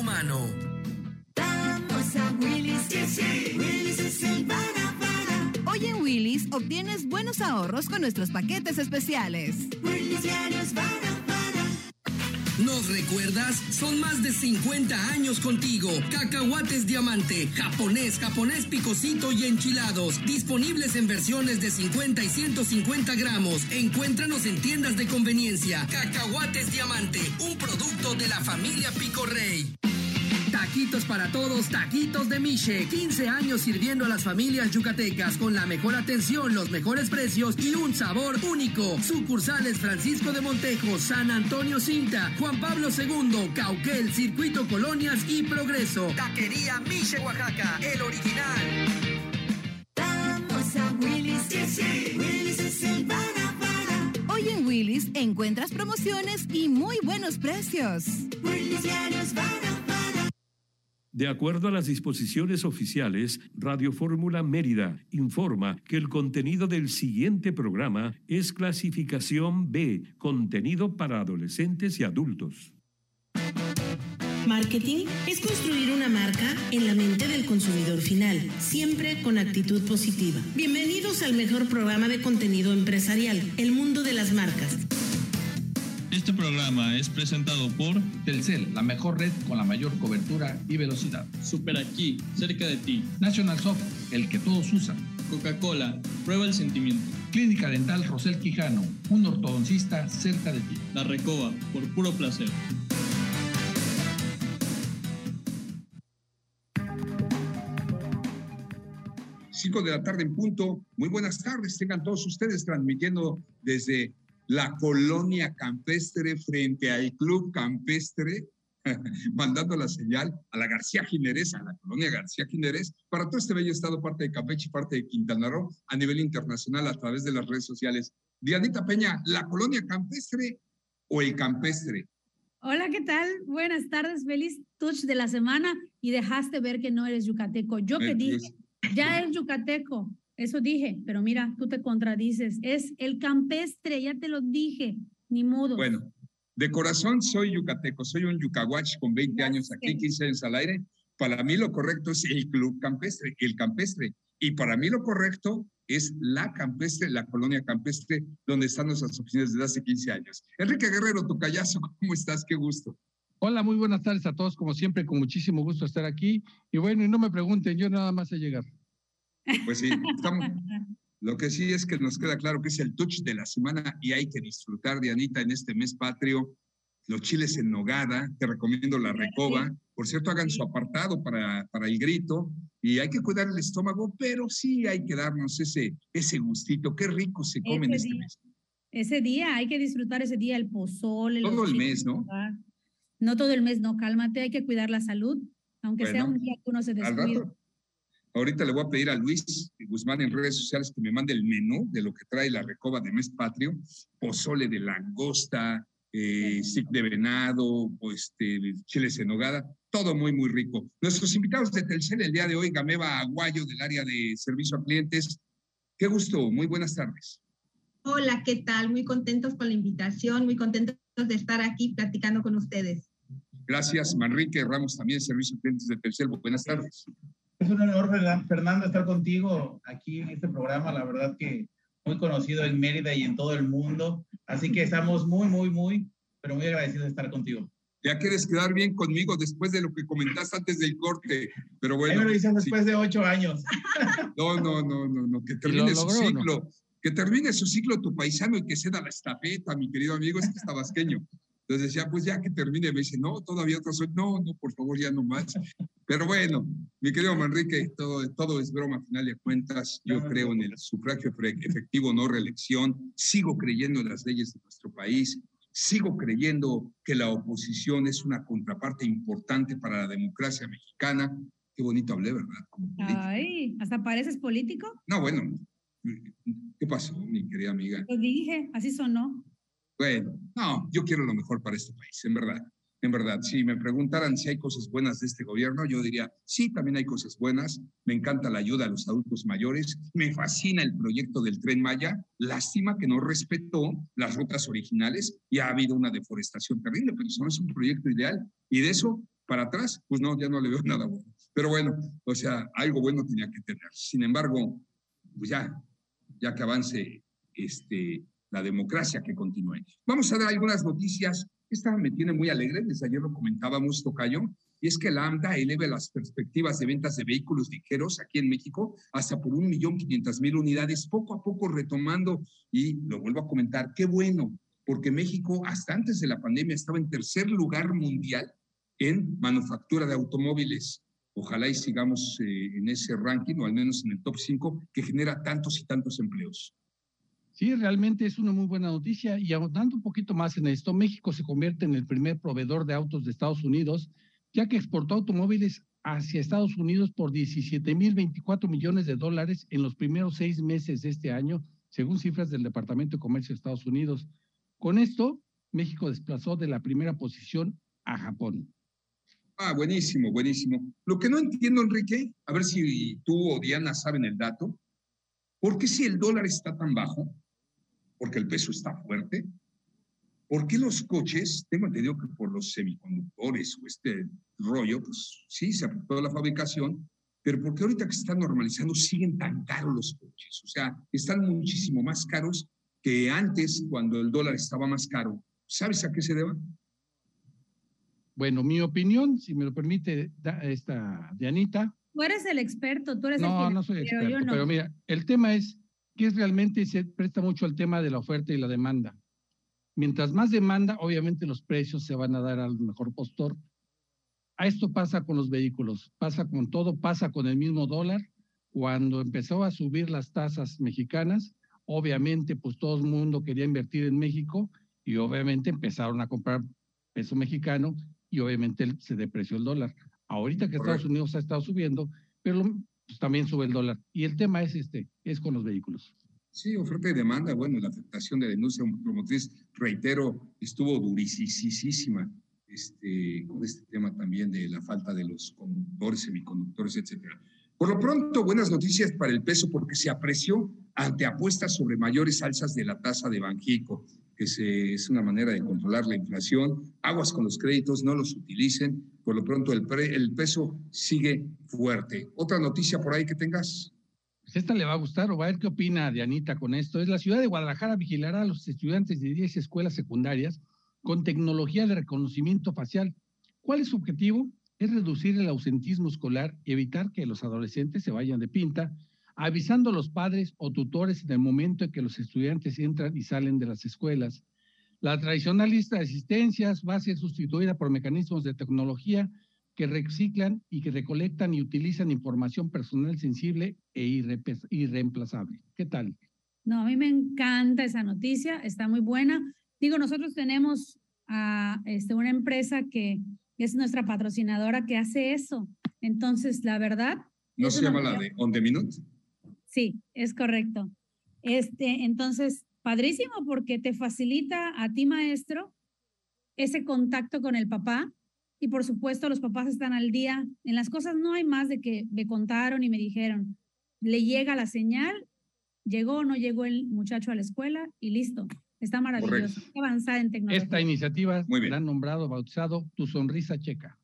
tu mano. Vamos a Willis, que sí, Willis es el para, para. Hoy en Willis obtienes buenos ahorros con nuestros paquetes especiales. Willis diarios para, para. ¿Nos recuerdas? Son más de 50 años contigo. Cacahuates diamante, japonés, japonés picosito y enchilados. Disponibles en versiones de 50 y 150 gramos. Encuéntranos en tiendas de conveniencia. Cacahuates diamante, un producto de la familia Pico Rey. Taquitos para todos, taquitos de Miche. 15 años sirviendo a las familias yucatecas con la mejor atención, los mejores precios y un sabor único. Sucursales Francisco de Montejo, San Antonio Cinta, Juan Pablo II, Cauquel, Circuito Colonias y Progreso. Taquería Miche, Oaxaca, el original. Vamos a Willis, que sí, Willis es el para, para. Hoy en Willis encuentras promociones y muy buenos precios. Willis diarios para, para. De acuerdo a las disposiciones oficiales, Radio Fórmula Mérida informa que el contenido del siguiente programa es clasificación B, contenido para adolescentes y adultos. Marketing es construir una marca en la mente del consumidor final, siempre con actitud positiva. Bienvenidos al mejor programa de contenido empresarial, El Mundo de las Marcas. Este programa es presentado por Telcel, la mejor red con la mayor cobertura y velocidad. Super Aquí, cerca de ti. National Soft, el que todos usan. Coca-Cola, prueba el sentimiento. Clínica Dental Rosel Quijano, un ortodoncista cerca de ti. La Recoba, por puro placer. Cinco de la tarde en punto. Muy buenas tardes, tengan todos ustedes transmitiendo desde la colonia campestre frente al club campestre, mandando la señal a la García Jiménez, a la colonia García Jiménez, para todo este bello estado, parte de Campeche y parte de Quintana Roo, a nivel internacional a través de las redes sociales. Dianita Peña, ¿la colonia campestre o el campestre? Hola, ¿qué tal? Buenas tardes, feliz touch de la semana y dejaste ver que no eres yucateco. Yo que dije, ya es yucateco, eso dije, pero mira, tú te contradices, es el campestre, ya te lo dije, ni modo. Bueno, de corazón soy yucateco, soy un yucahuach con 20 Ya años aquí, sé. 15 años al aire. Para mí lo correcto es el club campestre, el campestre. Y para mí lo correcto es la campestre, la colonia campestre, donde están nuestras oficinas desde hace 15 años. Enrique Guerrero, tu callazo, ¿cómo estás? Qué gusto. Hola, muy buenas tardes a todos, como siempre, con muchísimo gusto estar aquí. Y bueno, y no me pregunten, yo nada más sé llegar. Pues sí, estamos. Lo que sí es que nos queda claro que es el touch de la semana y hay que disfrutar, Dianita, en este mes patrio. Los chiles en nogada, te recomiendo la recoba. Por cierto, hagan su apartado para, para el grito y hay que cuidar el estómago, pero sí hay que darnos ese, ese gustito. Qué rico se come en este día. mes. Ese día, hay que disfrutar ese día, el pozole. Todo los el mes, ¿no? No todo el mes, no, cálmate, hay que cuidar la salud, aunque sea un día que uno se Al descuide. rato. Ahorita le voy a pedir a Luis Guzmán en redes sociales que me mande el menú de lo que trae la recoba de mes patrio, pozole de langosta, eh, de venado, o este, chiles en nogada, todo muy, muy rico. Nuestros invitados de Telcel el día de hoy, Gameva Aguayo del área de servicio a clientes. Qué gusto, muy buenas tardes. Hola, ¿qué tal? Muy contentos con la invitación, muy contentos de estar aquí platicando con ustedes. Gracias, Manrique Ramos, también servicio a clientes de Telcel. Buenas tardes. Es un honor, Fernan- Fernando, estar contigo aquí en este programa. La verdad que muy conocido en Mérida y en todo el mundo. Así que estamos muy, muy, muy, pero muy agradecidos de estar contigo. Ya quieres quedar bien conmigo después de lo que comentaste antes del corte, pero Ahí bueno. me lo dices sí. después de ocho años. No, no, no, no, no, que termine su logró o no? ciclo, que termine su ciclo tu paisano y que ceda la estafeta, mi querido amigo, es que es tabasqueño. Entonces decía, pues ya que termine, me dice, no, todavía otro soy, no, no, por favor, ya no más. Pero bueno, mi querido Manrique, todo, todo es broma, a final de cuentas, yo creo en el sufragio efectivo, no reelección, sigo creyendo en las leyes de nuestro país, sigo creyendo que la oposición es una contraparte importante para la democracia mexicana. Qué bonito hablé, ¿verdad? Como. Ay, ¿hasta pareces político? No, bueno, ¿qué pasó, mi querida amiga? Lo dije, así sonó. Bueno, no, yo quiero lo mejor para este país, en verdad. En verdad, si me preguntaran si hay cosas buenas de este gobierno, yo diría, sí, también hay cosas buenas. Me encanta la ayuda a los adultos mayores. Me fascina el proyecto del tren Maya. Lástima que no respetó las rutas originales y ha habido una deforestación terrible, pero eso no es un proyecto ideal. Y de eso para atrás, pues no, ya no le veo nada bueno. Pero bueno, o sea, algo bueno tenía que tener. Sin embargo, pues ya, ya que avance este, la democracia, que continúe. Vamos a dar algunas noticias. Esta me tiene muy alegre, desde ayer lo comentábamos, Tocayo, y es que la AMDA eleve las perspectivas de ventas de vehículos ligeros aquí en México hasta por un millón quinientas mil unidades, poco a poco retomando, y lo vuelvo a comentar, qué bueno, porque México hasta antes de la pandemia estaba en tercer lugar mundial en manufactura de automóviles. Ojalá y sigamos eh, en ese ranking, o al menos en el top 5, que genera tantos y tantos empleos. Sí, realmente es una muy buena noticia. Y ahondando un poquito más en esto, México se convierte en el primer proveedor de autos de Estados Unidos, ya que exportó automóviles hacia Estados Unidos por 17.024 millones de dólares en los primeros seis meses de este año, según cifras del Departamento de Comercio de Estados Unidos. Con esto, México desplazó de la primera posición a Japón. Ah, buenísimo, buenísimo. Lo que no entiendo, Enrique, a ver si tú o Diana saben el dato, ¿por qué si el dólar está tan bajo? Porque el peso está fuerte. ¿Por qué los coches, tengo entendido que por los semiconductores o este rollo, pues sí, se afectó la fabricación, pero ¿por qué ahorita que se están normalizando siguen tan caros los coches? O sea, están muchísimo más caros que antes, cuando el dólar estaba más caro. ¿Sabes a qué se deba? Bueno, mi opinión, si me lo permite esta Dianita. Tú eres el experto, tú eres el No, no soy experto, pero mira, el tema es que realmente se presta mucho al tema de la oferta y la demanda. Mientras más demanda, obviamente los precios se van a dar al mejor postor. A esto pasa con los vehículos, pasa con todo, pasa con el mismo dólar. Cuando empezó a subir las tasas mexicanas, obviamente pues todo el mundo quería invertir en México y obviamente empezaron a comprar peso mexicano y obviamente se depreció el dólar. Ahorita que Estados Unidos ha estado subiendo, pero también sube el dólar. Y el tema es este, es con los vehículos. Sí, oferta y demanda. Bueno, la afectación de la industria automotriz, reitero, estuvo durisísima este, con este tema también de la falta de los conductores, semiconductores, etcétera. Por lo pronto, buenas noticias para el peso porque se apreció ante apuestas sobre mayores alzas de la tasa de Banjico, que es una manera de controlar la inflación. Aguas con los créditos, no los utilicen. Por lo pronto, el, el peso sigue fuerte. ¿Otra noticia por ahí que tengas? Pues esta le va a gustar o va a ver qué opina Dianita con esto. Es la ciudad de Guadalajara vigilará a los estudiantes de 10 escuelas secundarias con tecnología de reconocimiento facial. ¿Cuál es su objetivo? Es reducir el ausentismo escolar y evitar que los adolescentes se vayan de pinta avisando a los padres o tutores en el momento en que los estudiantes entran y salen de las escuelas. La tradicional lista de asistencias va a ser sustituida por mecanismos de tecnología que reciclan y que recolectan y utilizan información personal sensible e irreemplazable. ¿Qué tal? No, a mí me encanta esa noticia, está muy buena. Digo, nosotros tenemos a este, una empresa que es nuestra patrocinadora que hace eso. Entonces, la verdad... ¿No se llama la de On the Minute? Sí, es correcto. Este, entonces, padrísimo porque te facilita a ti, maestro, ese contacto con el papá. Y por supuesto, los papás están al día. En las cosas no hay más de que me contaron y me dijeron. Le llega la señal, llegó o no llegó el muchacho a la escuela y listo. Está maravilloso. Avanzada en tecnología. Esta iniciativa la han nombrado, bautizado Tu Sonrisa Checa.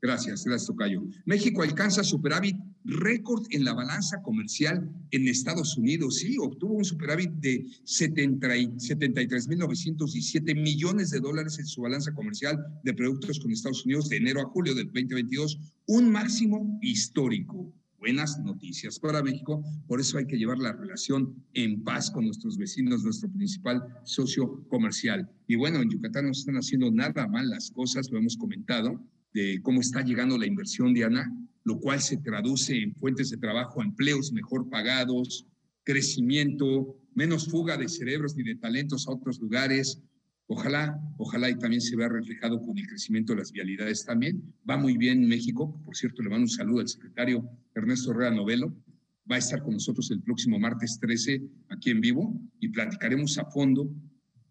Gracias, gracias, Tocayo. México alcanza superávit récord en la balanza comercial en Estados Unidos. Sí, obtuvo un superávit de 73.917 millones de dólares en su balanza comercial de productos con Estados Unidos de enero a julio del 2022, un máximo histórico. Buenas noticias para México, por eso hay que llevar la relación en paz con nuestros vecinos, nuestro principal socio comercial. Y bueno, en Yucatán no están haciendo nada mal las cosas, lo hemos comentado de cómo está llegando la inversión, Diana, lo cual se traduce en fuentes de trabajo, empleos mejor pagados, crecimiento, menos fuga de cerebros ni de talentos a otros lugares. Ojalá, ojalá y también se vea reflejado con el crecimiento de las vialidades también. Va muy bien México. Por cierto, le mando un saludo al secretario Ernesto Herrera Novelo. Va a estar con nosotros el próximo martes 13 aquí en vivo y platicaremos a fondo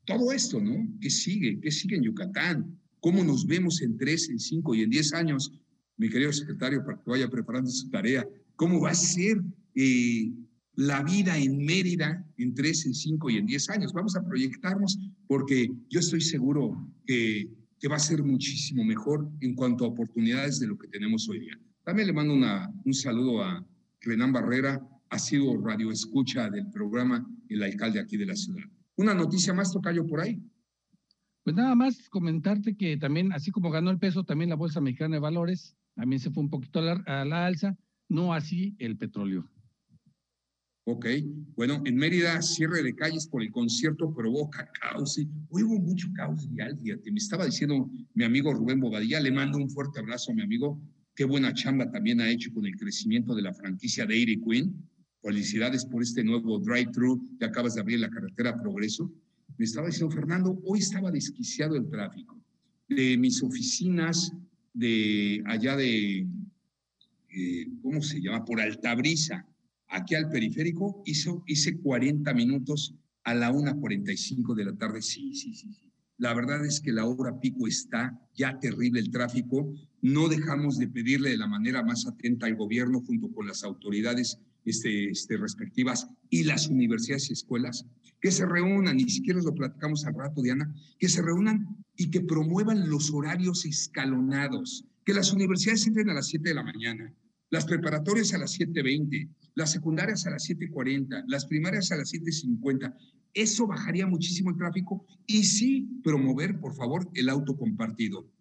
todo esto, ¿no? ¿Qué sigue? ¿Qué sigue en Yucatán? cómo nos vemos en tres, en cinco y en diez años, mi querido secretario, para que vaya preparando su tarea, cómo va a ser eh, la vida en Mérida en tres, en cinco y en diez años. Vamos a proyectarnos porque yo estoy seguro que va a ser muchísimo mejor en cuanto a oportunidades de lo que tenemos hoy día. También le mando un saludo a Renan Barrera, ha sido radio escucha del programa El Alcalde aquí de la ciudad. Una noticia más, Tocayo, por ahí. Pues nada más comentarte que también, así como ganó el peso, también la Bolsa Mexicana de Valores también se fue un poquito a a la alza, no así el petróleo. Ok, bueno, en Mérida, cierre de calles por el concierto provoca caos. ¿sí? Hoy hubo mucho caos vial, fíjate. Me estaba diciendo mi amigo Rubén Bobadilla, le mando un fuerte abrazo a mi amigo. Qué buena chamba también ha hecho con el crecimiento de la franquicia Dairy Queen. Felicidades por este nuevo drive-thru que acabas de abrir la carretera Progreso. Me estaba diciendo, Fernando, hoy estaba desquiciado el tráfico. De mis oficinas, de allá de, eh, ¿cómo se llama? Por Altabrisa aquí al periférico, hizo, hice 40 minutos a la 1.45 de la tarde. Sí, sí, sí. La verdad es que la hora pico está ya terrible el tráfico. No dejamos de pedirle de la manera más atenta al gobierno junto con las autoridades este, este, respectivas y las universidades y escuelas que se reúnan, ni siquiera lo platicamos al rato, Diana, que se reúnan y que promuevan los horarios escalonados, que las universidades entren a las 7 de la mañana, las preparatorias a las 7.20, las secundarias a las 7.40, las primarias a las 7.50. Eso bajaría muchísimo el tráfico y sí promover, por favor, el auto compartido.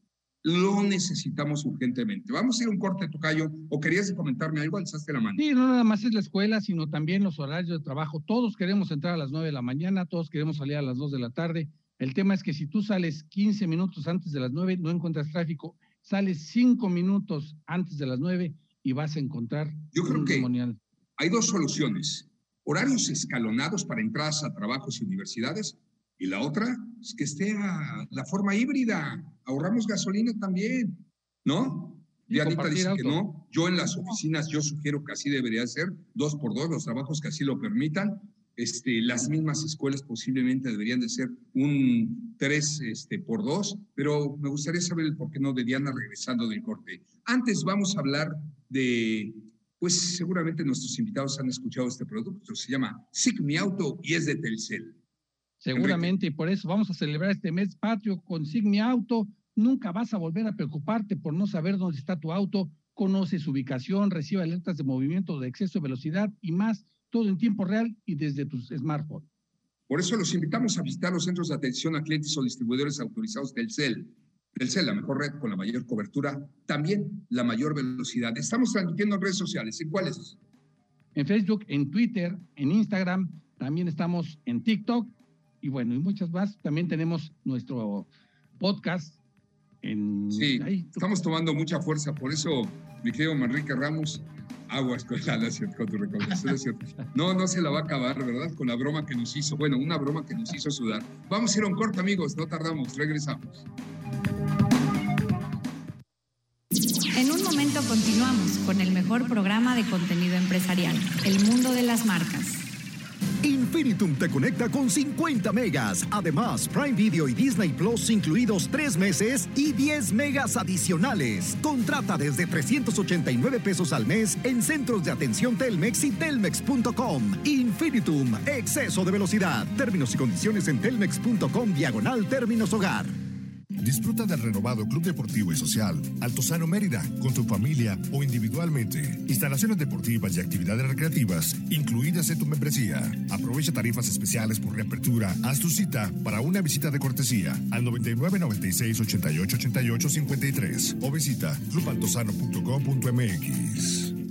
Lo necesitamos urgentemente. Vamos a ir a un corte, Tocayo. ¿O querías comentarme algo? Alzaste la mano. Sí, no nada más es la escuela, sino también los horarios de trabajo. Todos queremos entrar a las 9 de la mañana, todos queremos salir a las 2 de la tarde. El tema es que si tú sales 15 minutos antes de las 9, no encuentras tráfico. Sales 5 minutos antes de las 9 y vas a encontrar Yo creo un que demonial. Hay dos soluciones. Horarios escalonados para entradas a trabajos y universidades. Y la otra es que esté a la forma híbrida. Ahorramos gasolina también, ¿no? Dianita dice que auto. no. Yo en las oficinas, yo sugiero que así debería ser, dos por dos, los trabajos que así lo permitan. Este, las mismas escuelas posiblemente deberían de ser un tres este, por dos, pero me gustaría saber el por qué no de Diana regresando del corte. Antes vamos a hablar de, pues seguramente nuestros invitados han escuchado este producto, se llama Sig Mi Auto y es de Telcel. Seguramente, y por eso vamos a celebrar este mes patrio con Sigmi Auto. Nunca vas a volver a preocuparte por no saber dónde está tu auto. Conoce su ubicación, recibe alertas de movimiento, de exceso de velocidad y más, todo en tiempo real y desde tus smartphones. Por eso los invitamos a visitar los centros de atención a clientes o distribuidores autorizados del CEL. Telcel, la mejor red con la mayor cobertura, también la mayor velocidad. Estamos transmitiendo en redes sociales. ¿En cuáles? En Facebook, en Twitter, en Instagram, también estamos en TikTok y bueno, y muchas más. También tenemos nuestro podcast en... Sí, ahí, estamos tomando mucha fuerza. Por eso, mi querido Manrique Ramos, aguas con, la, con tu recomendación. No, no se la va a acabar, ¿verdad? Con la broma que nos hizo. Bueno, una broma que nos hizo sudar. Vamos a ir a un corte, amigos. No tardamos. Regresamos. Continuamos con el mejor programa de contenido empresarial, El Mundo de las Marcas. Infinitum te conecta con 50 megas. Además, Prime Video y Disney Plus incluidos 3 meses y 10 megas adicionales. Contrata desde 389 pesos al mes en centros de atención Telmex y telmex.com. Infinitum, exceso de velocidad. Términos y condiciones en telmex.com diagonal términos hogar. Disfruta del renovado Club Deportivo y Social Altozano Mérida con tu familia o individualmente. Instalaciones deportivas y actividades recreativas incluidas en tu membresía. Aprovecha tarifas especiales por reapertura. Haz tu cita para una visita de cortesía al 99 96 88 88 53 o visita clubaltozano.com.mx.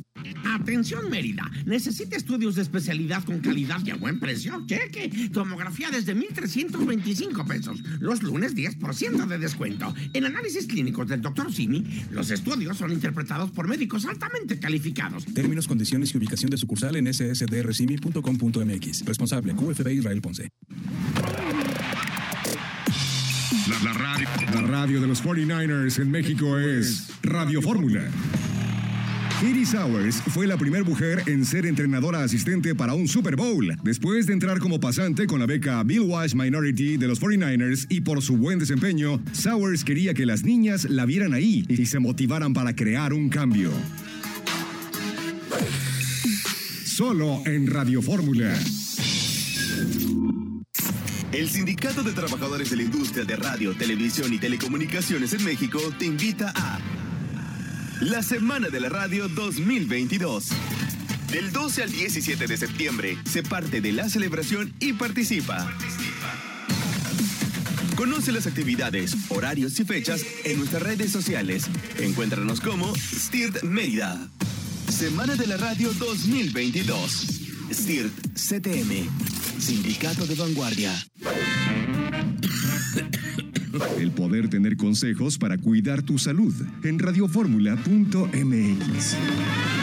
Atención Mérida, necesita estudios de especialidad con calidad y a buen precio. Cheque, tomografía desde 1.325 pesos. Los lunes 10% de descuento. En análisis clínicos del Dr. Simi, los estudios son interpretados por médicos altamente calificados. Términos, condiciones y ubicación de sucursal en ssdrcimi.com.mx. Responsable QFB Israel Ponce. La, la radio, la radio de los 49ers en México es Radio Fórmula. Katie Sowers fue la primera mujer en ser entrenadora asistente para un Super Bowl, después de entrar como pasante con la beca Bill Walsh Minority de los 49ers y por su buen desempeño, Sowers quería que las niñas la vieran ahí y se motivaran para crear un cambio. Solo en Radio Fórmula. El Sindicato de Trabajadores de la Industria de Radio, Televisión y Telecomunicaciones en México te invita a la Semana de la Radio 2022. Del 12 al 17 de septiembre, se parte de la celebración y participa. Conoce las actividades, horarios y fechas en nuestras redes sociales. Encuéntranos como STIRT Mérida. Semana de la Radio 2022. STIRT CTM. Sindicato de Vanguardia. El poder tener consejos para cuidar tu salud en radioformula.mx.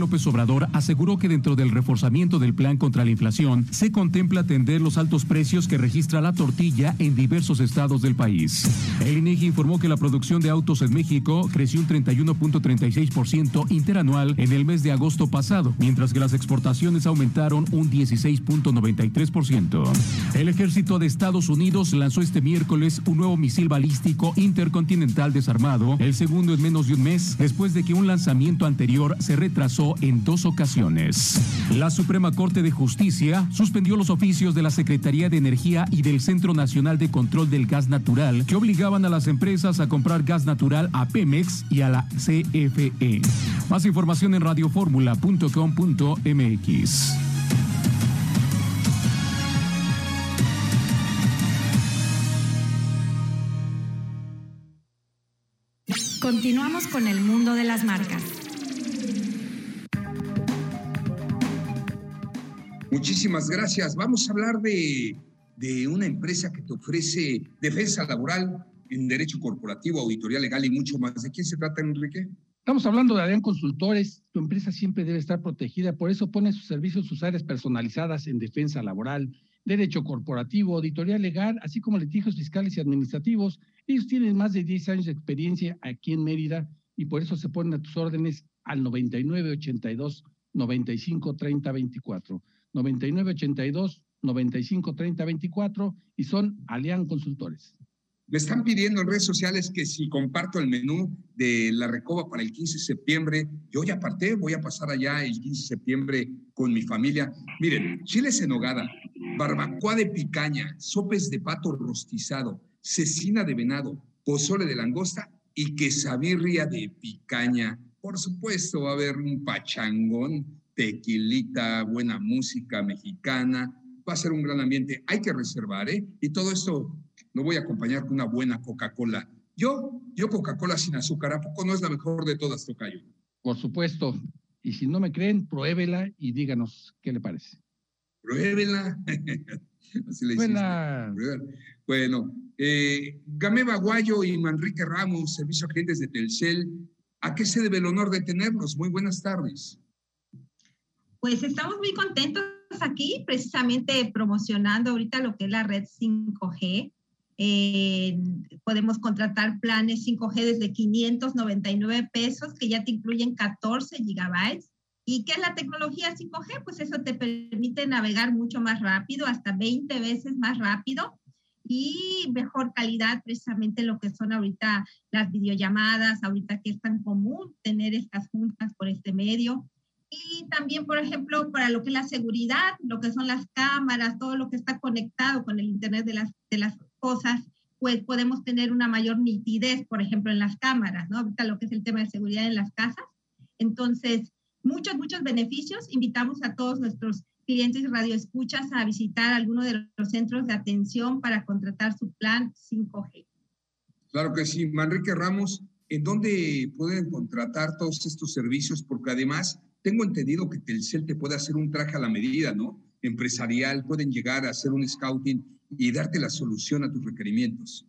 López Obrador aseguró que dentro del reforzamiento del plan contra la inflación se contempla atender los altos precios que registra la tortilla en diversos estados del país. El INEGI informó que la producción de autos en México creció un 31.36% interanual en el mes de agosto pasado, mientras que las exportaciones aumentaron un 16.93%. El ejército de Estados Unidos lanzó este miércoles un nuevo misil balístico intercontinental desarmado, el segundo en menos de un mes, después de que un lanzamiento anterior se retrasó en dos ocasiones. La Suprema Corte de Justicia suspendió los oficios de la Secretaría de Energía y del Centro Nacional de Control del Gas Natural que obligaban a las empresas a comprar gas natural a Pemex y a la CFE. Más información en radioformula.com.mx. Continuamos con el mundo de las marcas. Muchísimas gracias. Vamos a hablar de, de, una empresa que te ofrece defensa laboral en derecho corporativo, auditoría legal y mucho más. ¿De quién se trata, Enrique? Estamos hablando de Adrián Consultores. Tu empresa siempre debe estar protegida, por eso pone sus servicios, sus áreas personalizadas en defensa laboral, derecho corporativo, auditoría legal, así como litigios fiscales y administrativos. Ellos tienen más de 10 años de experiencia aquí en Mérida y por eso se ponen a tus órdenes al 99 82 95 30 24. 9982 95 30 24 y son Alian Consultores. Me están pidiendo en redes sociales que si comparto el menú de la Recoba para el 15 de septiembre, yo ya aparté, voy a pasar allá el 15 de septiembre con mi familia. Miren, chiles en hogada, barbacoa de picaña, sopes de pato rostizado, cecina de venado, pozole de langosta y quesabirria de picaña. Por supuesto, va a haber un pachangón tequilita, buena música mexicana, va a ser un gran ambiente. Hay que reservar, ¿eh? Y todo esto lo voy a acompañar con una buena Coca-Cola. Yo, yo Coca-Cola sin azúcar, ¿a poco no es la mejor de todas, Tocayo? Por supuesto. Y si no me creen, pruébela y díganos qué le parece. Pruébela. Así le Buena. Bueno, eh, Gameba Guayo y Manrique Ramos, Servicio a Clientes de Telcel, ¿a qué se debe el honor de tenerlos? Muy buenas tardes. Pues estamos muy contentos aquí, precisamente promocionando ahorita lo que es la red 5G. Eh, podemos contratar planes 5G desde 599 pesos, que ya te incluyen 14 gigabytes. ¿Y qué es la tecnología 5G? Pues eso te permite navegar mucho más rápido, hasta 20 veces más rápido y mejor calidad, precisamente lo que son ahorita las videollamadas, ahorita que es tan común tener estas juntas por este medio. Y también, por ejemplo, para lo que es la seguridad, lo que son las cámaras, todo lo que está conectado con el Internet de las, de las cosas, pues podemos tener una mayor nitidez, por ejemplo, en las cámaras, ¿no? Ahorita lo que es el tema de seguridad en las casas. Entonces, muchos, muchos beneficios. Invitamos a todos nuestros clientes radioescuchas a visitar alguno de los centros de atención para contratar su plan 5G. Claro que sí. Manrique Ramos, ¿en dónde pueden contratar todos estos servicios? Porque además tengo entendido que Telcel te puede hacer un traje a la medida, ¿no? Empresarial, pueden llegar a hacer un scouting y darte la solución a tus requerimientos.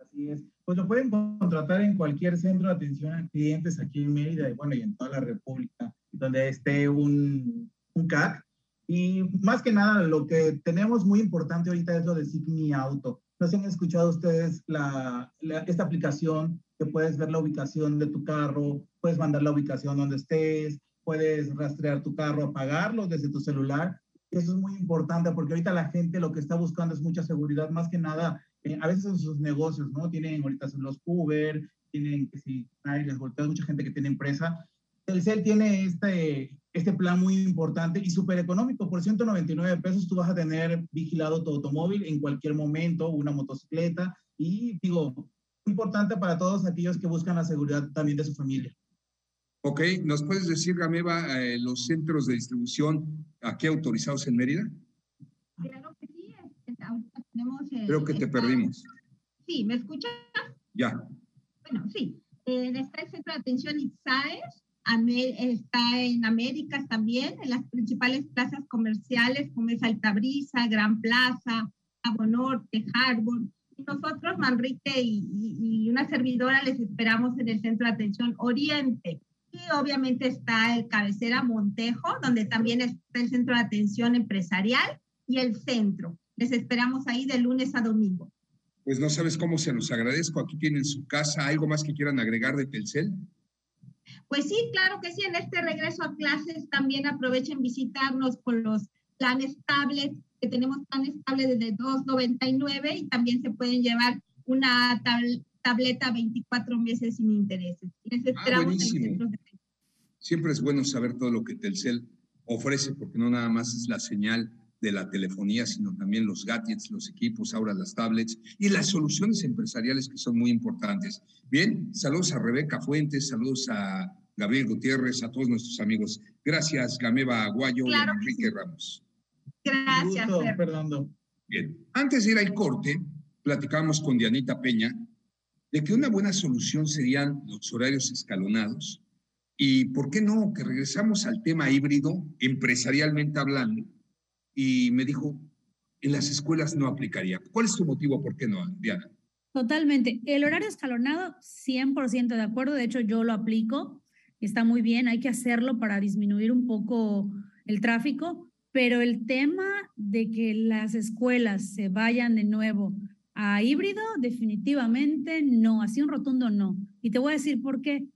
Así es. Pues lo pueden contratar en cualquier centro de atención a clientes aquí en Mérida y bueno, y en toda la República, donde esté un, un CAC. Y más que nada, lo que tenemos muy importante ahorita es lo de Signi Auto. No sé si han escuchado ustedes la, esta aplicación que puedes ver la ubicación de tu carro, puedes mandar la ubicación donde estés, puedes rastrear tu carro, apagarlo desde tu celular. Eso es muy importante porque ahorita la gente lo que está buscando es mucha seguridad, más que nada, eh, a veces en sus negocios, ¿no? Tienen ahorita los Uber, tienen que si nadie les golpea, mucha gente que tiene empresa. Telcel tiene este, este plan muy importante y súper económico. Por 199 pesos tú vas a tener vigilado tu automóvil en cualquier momento, una motocicleta y digo, importante para todos aquellos que buscan la seguridad también de su familia. Ok, ¿nos puedes decir, Gameva, eh, los centros de distribución aquí autorizados en Mérida? Claro que sí, tenemos... Creo que te perdimos. Sí, ¿me escuchas? Ya. Bueno, sí. Eh, está el centro de atención ITSAES, está en Américas también, en las principales plazas comerciales como es Altabrisa, Gran Plaza, Norte, Harbor. Y nosotros, Manrique y, y, una servidora, les esperamos en el centro de atención Oriente. Y obviamente está el cabecera Montejo, donde también está el centro de atención empresarial y el centro. Les esperamos ahí de lunes a domingo. Pues no sabes cómo se los agradezco. Aquí tienen su casa. ¿Algo más que quieran agregar de Telcel? Pues sí, claro que sí. En este regreso a clases también aprovechen visitarnos con los planes tablets, que tenemos planes tablets desde 2.99 y también se pueden llevar una tableta 24 meses sin intereses. Les ah, esperamos Siempre es bueno saber todo lo que Telcel ofrece, porque no nada más es la señal de la telefonía, sino también los gadgets, los equipos, ahora las tablets y las soluciones empresariales que son muy importantes. Bien, saludos a Rebeca Fuentes, saludos a Gabriel Gutiérrez, a todos nuestros amigos. Gracias, Gameva Aguayo y Enrique Ramos. Gracias, Fernando. Bien, antes de ir al corte, platicamos con Dianita Peña de que una buena solución serían los horarios escalonados y, ¿por qué no?, que regresamos al tema híbrido, empresarialmente hablando, y me dijo, en las escuelas no aplicaría. ¿Cuál es tu motivo? ¿Por qué no, Diana? Totalmente. El horario escalonado, 100% de acuerdo. De hecho, yo lo aplico. Está muy bien. Hay que hacerlo para disminuir un poco el tráfico. Pero el tema de que las escuelas se vayan de nuevo a híbrido, definitivamente no. Así un rotundo no. Y te voy a decir por qué.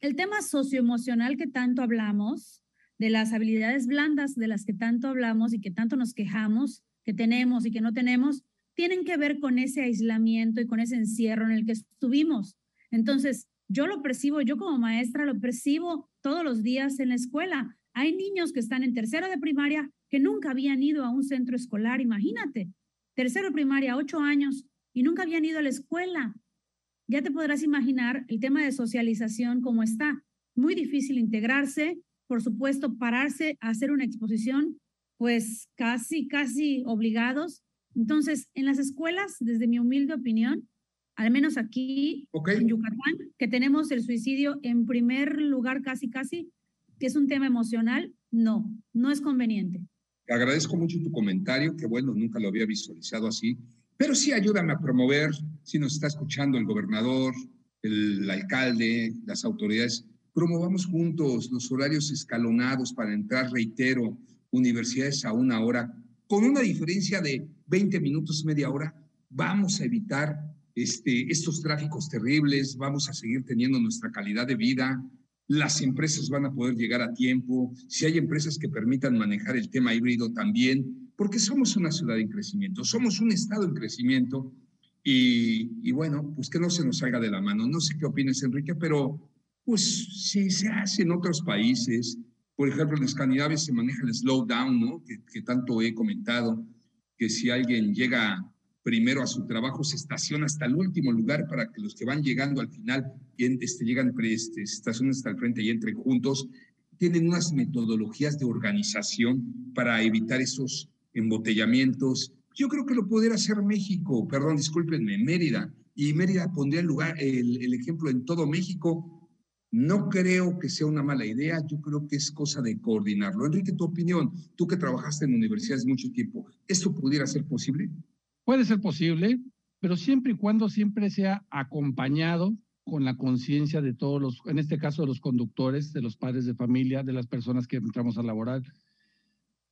El tema socioemocional que tanto hablamos, de las habilidades blandas de las que tanto hablamos y que tanto nos quejamos, que tenemos y que no tenemos, tienen que ver con ese aislamiento y con ese encierro en el que estuvimos. Entonces, yo lo percibo, yo como maestra lo percibo todos los días en la escuela. Hay niños que están en tercero de primaria que nunca habían ido a un centro escolar, imagínate, tercero de primaria, ocho años, y nunca habían ido a la escuela. Ya te podrás imaginar el tema de socialización como está. Muy difícil integrarse, por supuesto, pararse a hacer una exposición, pues casi, casi obligados. Entonces, en las escuelas, desde mi humilde opinión, al menos aquí en Yucatán, que tenemos el suicidio en primer lugar casi, casi, que es un tema emocional, no, no es conveniente. Agradezco mucho tu comentario, que bueno, nunca lo había visualizado así, pero sí ayúdame a promover, si nos está escuchando el gobernador, el alcalde, las autoridades, Promovamos juntos los horarios escalonados para entrar, reitero, universidades a una hora, con una diferencia de 20 minutos, media hora. Vamos a evitar este, estos tráficos terribles, vamos a seguir teniendo nuestra calidad de vida, las empresas van a poder llegar a tiempo, si hay empresas que permitan manejar el tema híbrido también, porque somos una ciudad en crecimiento, somos un estado en crecimiento y, y bueno, pues que no se nos salga de la mano. No sé qué opinas, Enrique, pero pues sí, se hace en otros países. Por ejemplo, en Escandinavia se maneja el slowdown, ¿no? Que, tanto he comentado, que si alguien llega primero a su trabajo, se estaciona hasta el último lugar para que los que van llegando al final este, llegan, este, estacionen hasta el frente y entren juntos. tienen unas metodologías de organización para evitar esos embotellamientos. Yo creo que lo pudiera hacer México, perdón, discúlpenme, Mérida. Y Mérida pondría el, lugar, el, el ejemplo en todo México. No creo que sea una mala idea, yo creo que es cosa de coordinarlo. Enrique, tu opinión, tú que trabajaste en universidades mucho tiempo, ¿esto pudiera ser posible? Puede ser posible, pero siempre y cuando siempre sea acompañado con la conciencia de todos los, en este caso de los conductores, de los padres de familia, de las personas que entramos a laborar.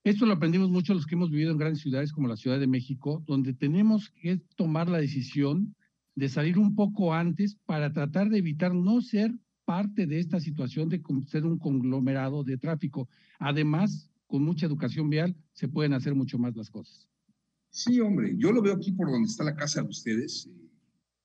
Esto lo aprendimos mucho los que hemos vivido en grandes ciudades como la Ciudad de México, donde tenemos que tomar la decisión de salir un poco antes para tratar de evitar no ser parte de esta situación de ser un conglomerado de tráfico. Además, con mucha educación vial se pueden hacer mucho más las cosas. Sí, hombre, yo lo veo aquí por donde está la casa de ustedes.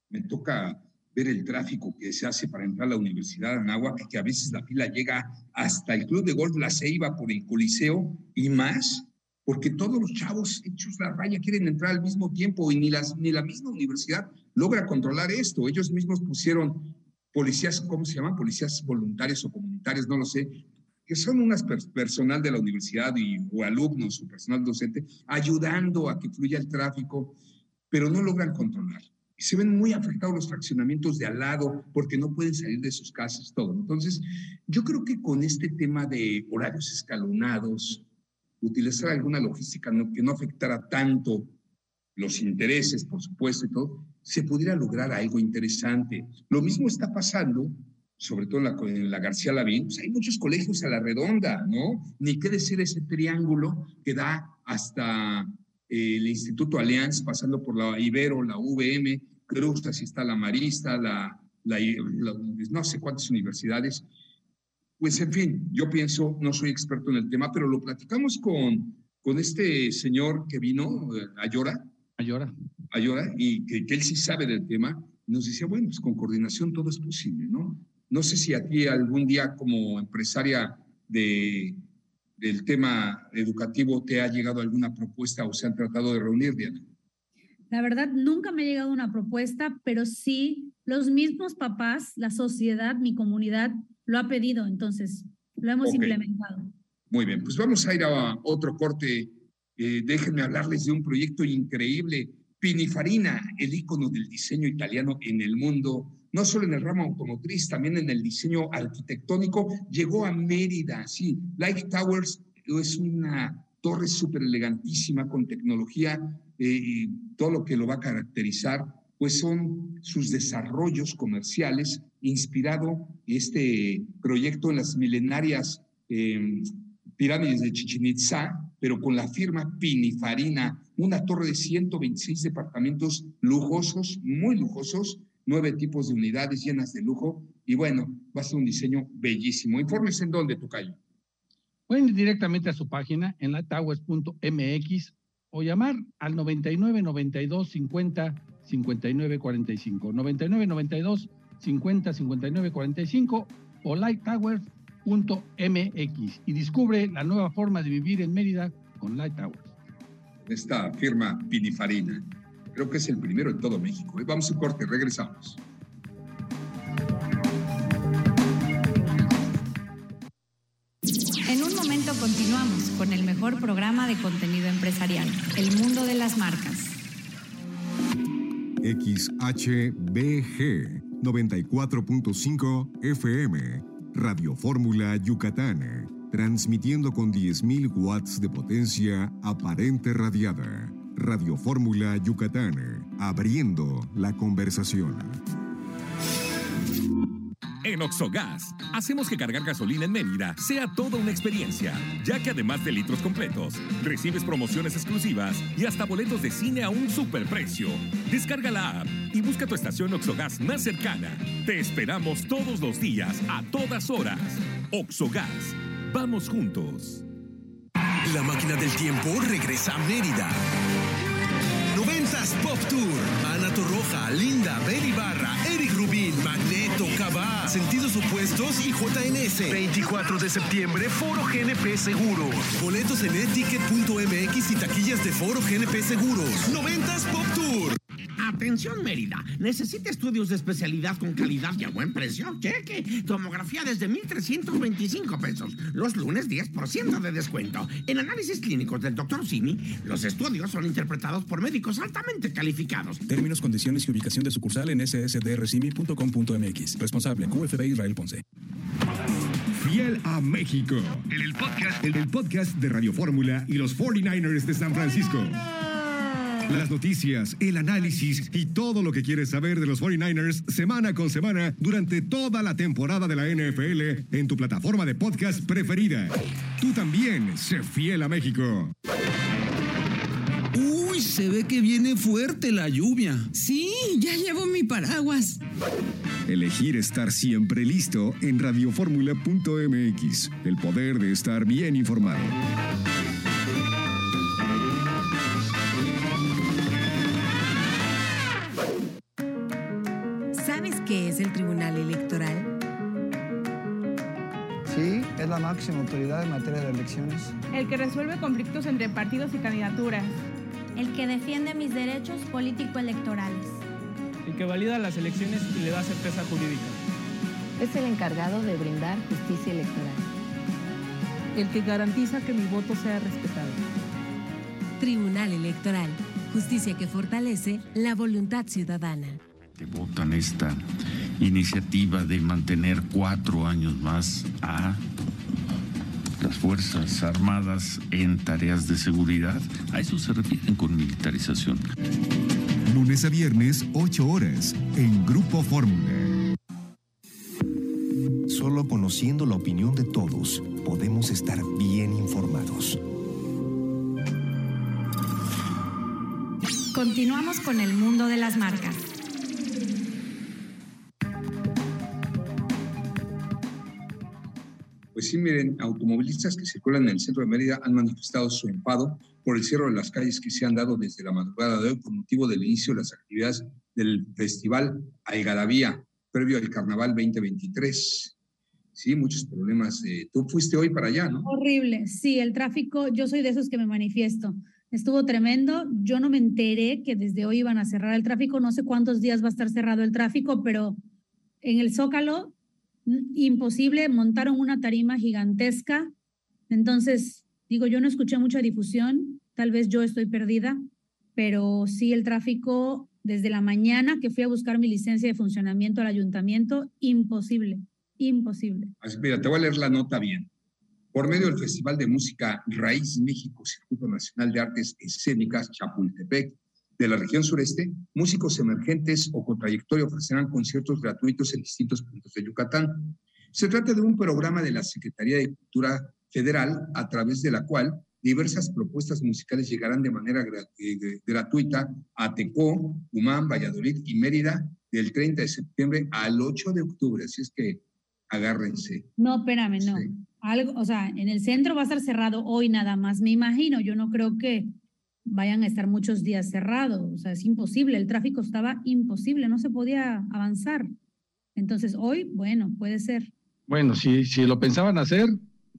Me toca ver el tráfico que se hace para entrar a la Universidad de Anáhuac, que a veces la fila llega hasta el Club de Golf La Ceiba por el Coliseo y más, porque todos los chavos hechos la raya quieren entrar al mismo tiempo y ni, las, ni la misma universidad logra controlar esto. Ellos mismos pusieron policías, ¿cómo se llaman? Policías voluntarios o comunitarios, no lo sé, que son unas personal de la universidad y, o alumnos o personal docente, ayudando a que fluya el tráfico, pero no logran controlar. Se ven muy afectados los fraccionamientos de al lado porque no pueden salir de sus casas, todo. Entonces, yo creo que con este tema de horarios escalonados, utilizar alguna logística que no afectara tanto los intereses, por supuesto, y todo, se pudiera lograr algo interesante. Lo mismo está pasando, sobre todo en la, en la García Lavín, pues hay muchos colegios a la redonda, ¿no? Ni qué decir ese triángulo que da hasta el Instituto Allianz, pasando por la Ibero, la VM, Cruz, así está la Marista, la, la, no sé cuántas universidades. Pues en fin, yo pienso, no soy experto en el tema, pero lo platicamos con, con este señor que vino, eh, Ayora, Ayora. Ayora, y que, él sí sabe del tema, nos decía, bueno, pues con coordinación todo es posible, ¿no? No sé si a ti algún día como empresaria de, del tema educativo te ha llegado alguna propuesta o se han tratado de reunir, Diana. La verdad, nunca me ha llegado una propuesta, pero sí los mismos papás, la sociedad, mi comunidad lo ha pedido, entonces lo hemos implementado. Muy bien, pues vamos a ir a otro corte eh, déjenme hablarles de un proyecto increíble. Pinifarina, el ícono del diseño italiano en el mundo, no solo en el ramo automotriz, también en el diseño arquitectónico, llegó a Mérida. Sí, Light Towers es una torre súper elegantísima con tecnología eh, y todo lo que lo va a caracterizar, pues son sus desarrollos comerciales, inspirado este proyecto en las milenarias eh, pirámides de Chichen Itza, pero con la firma Pinifarina, una torre de 126 departamentos lujosos, muy lujosos, nueve tipos de unidades llenas de lujo, y bueno, va a ser un diseño bellísimo. Informes en dónde, Tocayo. Pueden ir directamente a su página en latowers.mx o llamar al 99 92 50 59 45. 99 92 50 59 45 o Light Towers MX y descubre la nueva forma de vivir en Mérida con Light Towers. Esta firma Pinifarina, creo que es el primero en todo México. ¿eh? Vamos a un corte, regresamos. En un momento continuamos con el mejor programa de contenido empresarial, El Mundo de las Marcas. XHBG 94.5 FM Radio Fórmula Yucatán, transmitiendo con 10.000 watts de potencia aparente radiada. Radio Fórmula Yucatán, abriendo la conversación. En Oxogas, hacemos que cargar gasolina en Mérida sea toda una experiencia, ya que además de litros completos, recibes promociones exclusivas y hasta boletos de cine a un superprecio. Descarga la app y busca tu estación Oxogas más cercana. Te esperamos todos los días, a todas horas. Oxogas, vamos juntos. La máquina del tiempo regresa a Mérida. 90 Pop Tour. Ana Torroja, Linda, Beri Barra, Eric Rubín, Magneto, Cabá, Sentidos Opuestos y JNS. 24 de septiembre, Foro GNP Seguros. Boletos en eticket.mx y taquillas de Foro GNP Seguros. 90 Pop Tour. Atención Mérida, necesita estudios de especialidad con calidad y a buen precio. Cheque, tomografía desde 1.325 pesos. Los lunes 10% de descuento. En análisis clínicos del Dr. Simi, los estudios son interpretados por médicos altamente calificados. Términos, condiciones y ubicación de sucursal en ssdrcimi.com.mx. Responsable QFB Israel Ponce. Fiel a México. En el podcast, en el podcast de Radio Fórmula y los 49ers de San Francisco. Las noticias, el análisis y todo lo que quieres saber de los 49ers semana con semana durante toda la temporada de la NFL en tu plataforma de podcast preferida. Tú también, sé fiel a México. Uy, se ve que viene fuerte la lluvia. Sí, ya llevo mi paraguas. Elegir estar siempre listo en radioformula.mx. El poder de estar bien informado. Máxima autoridad en materia de elecciones. El que resuelve conflictos entre partidos y candidaturas. El que defiende mis derechos político-electorales. El que valida las elecciones y le da certeza jurídica. Es el encargado de brindar justicia electoral. El que garantiza que mi voto sea respetado. Tribunal Electoral. Justicia que fortalece la voluntad ciudadana. votan esta iniciativa de mantener cuatro años más a las Fuerzas Armadas en tareas de seguridad. A eso se refieren con militarización. Lunes a viernes, 8 horas, en Grupo Fórmula. Solo conociendo la opinión de todos podemos estar bien informados. Continuamos con el mundo de las marcas. Sí, miren, automovilistas que circulan en el centro de Mérida han manifestado su enfado por el cierre de las calles que se han dado desde la madrugada de hoy por motivo del inicio de las actividades del Festival Algarabía, previo al Carnaval 2023. Sí, muchos problemas. Eh, Tú fuiste hoy para allá, ¿no? Horrible, sí, el tráfico, yo soy de esos que me manifiesto. Estuvo tremendo. Yo no me enteré que desde hoy iban a cerrar el tráfico. No sé cuántos días va a estar cerrado el tráfico, pero en el Zócalo, imposible. Montaron una tarima gigantesca. Entonces, digo, yo no escuché mucha difusión. Tal vez yo estoy perdida, pero sí el tráfico desde la mañana que fui a buscar mi licencia de funcionamiento al ayuntamiento, imposible, imposible. Mira, te voy a leer la nota bien. Por medio del Festival de Música Raíz México Circuito Nacional de Artes Escénicas Chapultepec de la región sureste, músicos emergentes o con trayectoria ofrecerán conciertos gratuitos en distintos puntos de Yucatán. Se trata de un programa de la Secretaría de Cultura Federal a través de la cual diversas propuestas musicales llegarán de manera gratuita a Tecó, Humán, Valladolid y Mérida del 30 de septiembre al 8 de octubre. Así es que agárrense. No, espérame, no. Algo, o sea, en el centro va a estar cerrado hoy nada más, me imagino. Yo no creo que vayan a estar muchos días cerrados. O sea, es imposible. El tráfico estaba imposible, no se podía avanzar. Entonces, hoy, bueno, puede ser. Bueno, si, si lo pensaban hacer,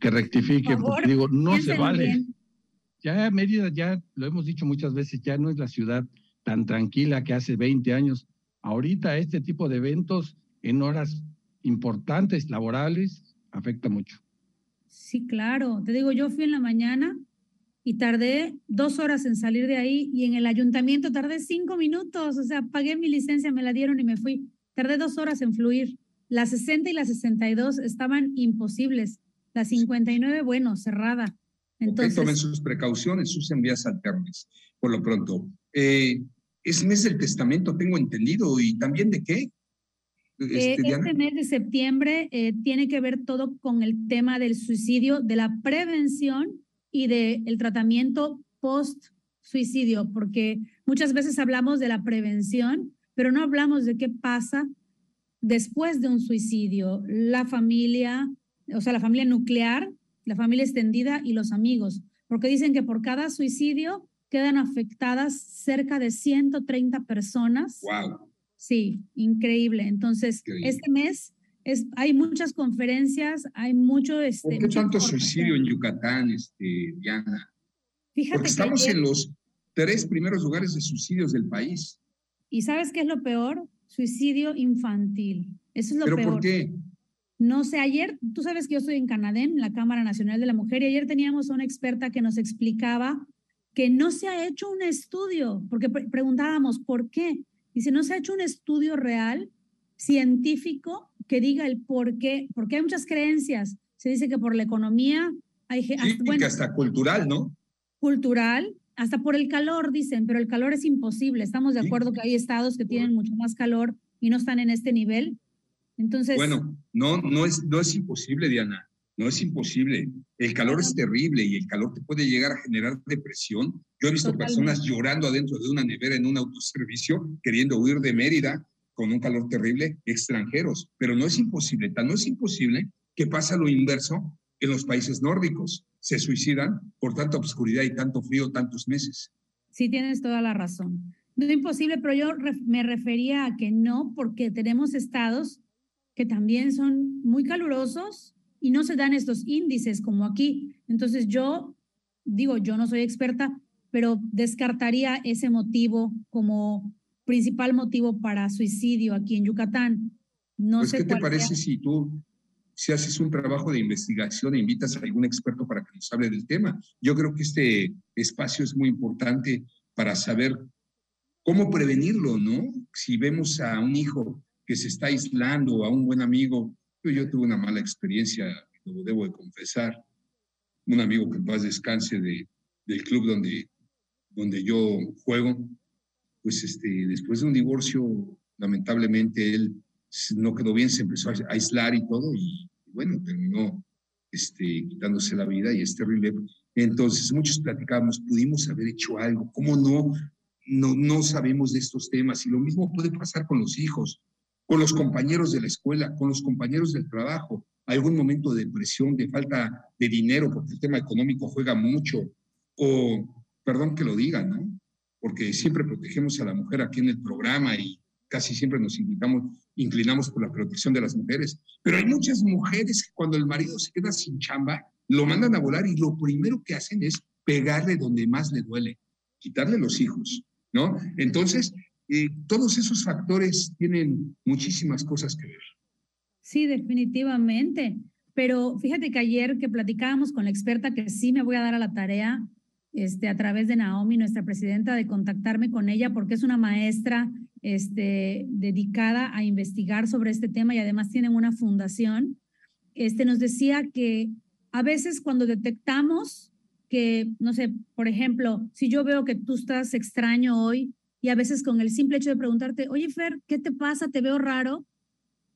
que rectifiquen, porque digo, no se vale. Bien. Ya Mérida, ya lo hemos dicho muchas veces, ya no es la ciudad tan tranquila que hace 20 años. Ahorita este tipo de eventos en horas importantes, laborales, afecta mucho. Sí, claro. Te digo, yo fui en la mañana y tardé dos horas en salir de ahí y en el ayuntamiento tardé cinco minutos. O sea, pagué mi licencia, me la dieron y me fui. Tardé dos horas en fluir. Las 60 y las 62 estaban imposibles. La 59, bueno, cerrada. Entonces, okay, tomen sus precauciones, usen vías alternas. Por lo pronto, eh, es mes del testamento, tengo entendido, y también de qué. Este, eh, este mes de septiembre eh, tiene que ver todo con el tema del suicidio, de la prevención y del el tratamiento post-suicidio, porque muchas veces hablamos de la prevención, pero no hablamos de qué pasa después de un suicidio. La familia, o sea, la familia nuclear, la familia extendida y los amigos, porque dicen que por cada suicidio quedan afectadas cerca de 130 personas. Wow. Sí, increíble. Entonces, increíble. este mes es, hay muchas conferencias, hay mucho... Este, ¿Por qué tanto suicidio en Yucatán, este, Diana? Fíjate Porque estamos que en los tres primeros lugares de suicidios del país. Y ¿sabes qué es lo peor? Suicidio infantil. Eso es lo ¿Pero peor. por qué? No sé, ayer, tú sabes que yo estoy en Canadén, la Cámara Nacional de la Mujer, y ayer teníamos a una experta que nos explicaba que no se ha hecho un estudio, porque pre- preguntábamos, ¿por qué? Dice, no se ha hecho un estudio real, científico, que diga el por qué, porque hay muchas creencias. Se dice que por la economía, hay, Sí, hasta- bueno, hasta cultural, ¿no? cultural, hasta por el calor, dicen, pero el calor es imposible. Estamos de acuerdo que hay estados que tienen mucho más calor y no están en este nivel. Entonces, Bueno, no, no es, no es imposible, Diana. No es imposible. El calor es terrible y el calor te puede llegar a generar depresión. Yo he visto personas llorando adentro de una nevera en un autoservicio, queriendo huir de Mérida con un calor terrible, extranjeros. Pero no es imposible. Tan no es imposible que pasa lo inverso en los países nórdicos. Se suicidan por tanta oscuridad y tanto frío tantos meses. Sí, tienes toda la razón. No es imposible, pero yo me refería a que no, porque tenemos estados que también son muy calurosos y no se dan estos índices como aquí. Entonces yo digo, yo no soy experta, pero descartaría ese motivo como principal motivo para suicidio aquí en Yucatán. No pues, sé ¿qué te parece sea. si tú, si haces un trabajo de investigación e invitas a algún experto para que nos hable del tema? Yo creo que este espacio es muy importante para saber cómo prevenirlo, ¿no? Si vemos a un hijo que se está aislando, o a un buen amigo, yo, yo tuve una mala experiencia, lo debo de confesar, un amigo que en paz descanse de, del club donde, donde yo juego, pues este, después de un divorcio, lamentablemente él no quedó bien, se empezó a aislar y todo, y bueno, terminó este, quitándose la vida y es terrible. Entonces, muchos platicábamos, pudimos haber hecho algo, ¿cómo no? No, no sabemos de estos temas y lo mismo puede pasar con los hijos, con los compañeros de la escuela, con los compañeros del trabajo, algún momento de depresión, de falta de dinero, porque el tema económico juega mucho, o, perdón que lo diga, ¿no? Porque siempre protegemos a la mujer aquí en el programa y casi siempre nos inclinamos, inclinamos por la protección de las mujeres, pero hay muchas mujeres que cuando el marido se queda sin chamba, lo mandan a volar y lo primero que hacen es pegarle donde más le duele, quitarle los hijos, ¿no? Entonces, eh, todos esos factores tienen muchísimas cosas que ver. Sí, definitivamente. Pero fíjate que ayer que platicábamos con la experta, que sí me voy a dar a la tarea, este, a través de Naomi, nuestra presidenta, de contactarme con ella, porque es una maestra este, dedicada a investigar sobre este tema y además tienen una fundación. Este, nos decía que a veces cuando detectamos que, no sé, por ejemplo, si yo veo que tú estás extraño hoy y a veces con el simple hecho de preguntarte, oye Fer, ¿qué te pasa? ¿Te veo raro?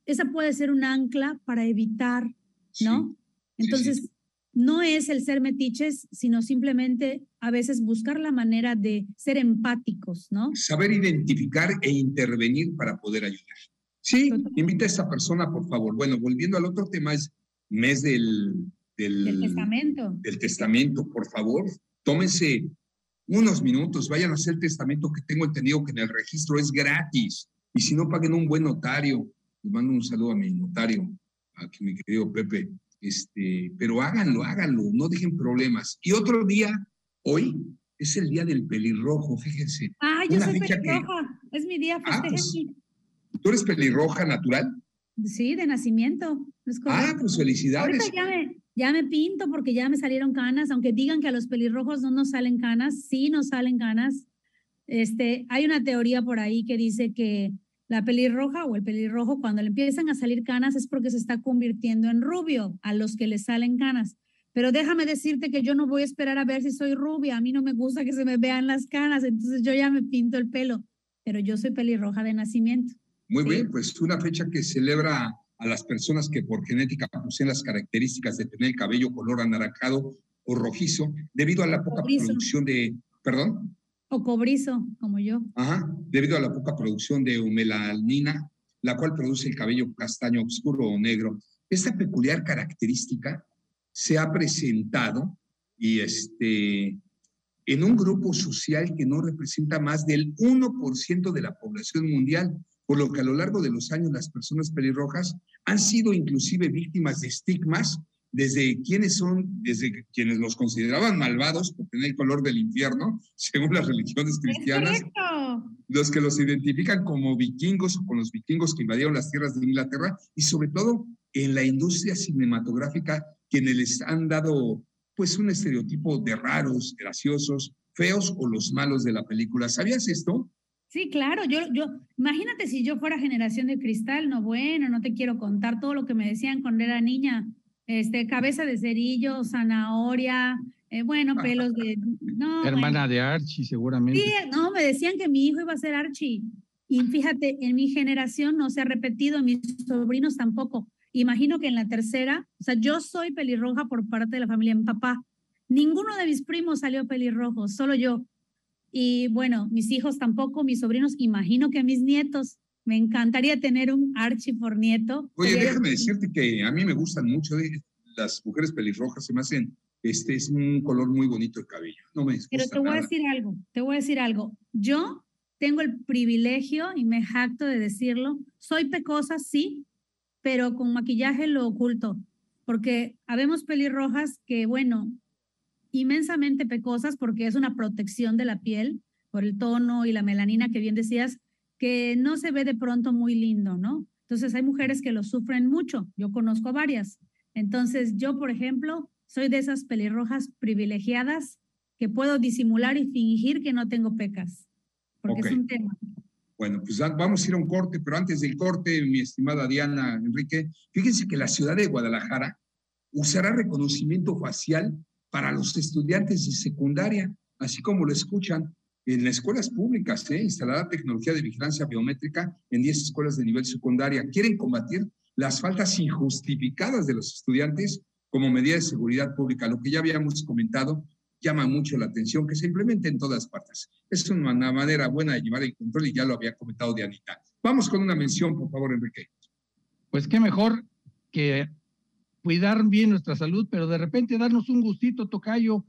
Esa puede ser un ancla para evitar, ¿no? Entonces, no es el ser metiches, sino simplemente a veces buscar la manera de ser empáticos, ¿no? Saber identificar e intervenir para poder ayudar. Sí, invita a esta persona, por favor. Bueno, volviendo al otro tema, es mes del, del, El testamento. del testamento, por favor, tómense unos minutos, vayan a hacer el testamento que tengo entendido que en el registro es gratis. Y si no, paguen un buen notario. Les mando un saludo a mi notario, a que mi querido Pepe. Este, pero háganlo, háganlo, no dejen problemas. Y otro día, hoy, es el día del pelirrojo, fíjense. Ah, yo Una soy fecha que- pelirroja. Es mi día, Ah, festejen. ¿Tú eres pelirroja natural? Sí, de nacimiento. es Ah, pues felicidades. Ahorita ya me, ya me pinto porque ya me salieron canas, aunque digan que a los pelirrojos no nos salen canas, sí nos salen canas. Este, hay una teoría por ahí que dice que la pelirroja o el pelirrojo cuando le empiezan a salir canas es porque se está convirtiendo en rubio a los que le salen canas. Pero déjame decirte que yo no voy a esperar a ver si soy rubia, a mí no me gusta que se me vean las canas, entonces yo ya me pinto el pelo, pero yo soy pelirroja de nacimiento. Muy bien, pues una fecha que celebra a las personas que por genética poseen las características de tener el cabello color anaranjado o rojizo debido a la poca producción de, perdón, O cobrizo, como yo. Ajá, debido a la poca producción de humelanina, la cual produce el cabello castaño oscuro o negro. Esta peculiar característica se ha presentado y este, en un grupo social que no representa más del 1% de la población mundial, por lo que a lo largo de los años las personas pelirrojas han sido inclusive víctimas de estigmas desde quienes son, desde quienes los consideraban malvados por tener el color del infierno, según las religiones cristianas, los que los identifican como vikingos o con los vikingos que invadieron las tierras de Inglaterra, y sobre todo en la industria cinematográfica, quienes les han dado pues un estereotipo de raros, graciosos, feos o los malos de la película. ¿Sabías esto? Sí, claro, yo, yo, imagínate si yo fuera generación de cristal, no bueno, no te quiero contar todo lo que me decían cuando era niña, este, cabeza de cerillo, zanahoria, eh, bueno, pelos de... No, Hermana de Archie, seguramente. Sí, no, me decían que mi hijo iba a ser Archie. Y fíjate, en mi generación no se ha repetido, mis sobrinos tampoco. Imagino que en la tercera, o sea, yo soy pelirroja por parte de la familia de mi papá. Ninguno de mis primos salió pelirrojo, solo yo. Y bueno, mis hijos tampoco, mis sobrinos, imagino que mis nietos. Me encantaría tener un Archie por nieto. Oye, déjame decirte que a mí me gustan mucho las mujeres pelirrojas, se me hacen, este es un color muy bonito de cabello. No me Pero te voy a decir algo, te voy a decir algo. Yo tengo el privilegio, y me jacto de decirlo, soy pecosa, sí, pero con maquillaje lo oculto, porque habemos pelirrojas que, bueno, inmensamente pecosas porque es una protección de la piel por el tono y la melanina que bien decías, que no se ve de pronto muy lindo, ¿no? Entonces hay mujeres que lo sufren mucho, yo conozco varias. Entonces yo, por ejemplo, soy de esas pelirrojas privilegiadas que puedo disimular y fingir que no tengo pecas, porque es un tema. Bueno, pues vamos a ir a un corte, pero antes del corte, mi estimada Diana Enrique, fíjense que la ciudad de Guadalajara usará reconocimiento facial para los estudiantes de secundaria, así como lo escuchan. En las escuelas públicas ¿eh? instalará tecnología de vigilancia biométrica en 10 escuelas de nivel secundaria. Quieren combatir las faltas injustificadas de los estudiantes como medida de seguridad pública. Lo que ya habíamos comentado llama mucho la atención, que se implemente en todas partes. Es una manera buena de llevar el control y ya lo había comentado Dianita. Vamos con una mención, por favor, Enrique. Pues qué mejor que cuidar bien nuestra salud, pero de repente darnos un gustito, tocayo.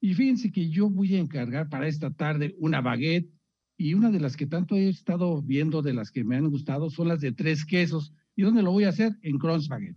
Y fíjense que yo voy a encargar para esta tarde una baguette y una de las que tanto he estado viendo, de las que me han gustado, son las de tres quesos. ¿Y dónde lo voy a hacer? En Crunch Baguette.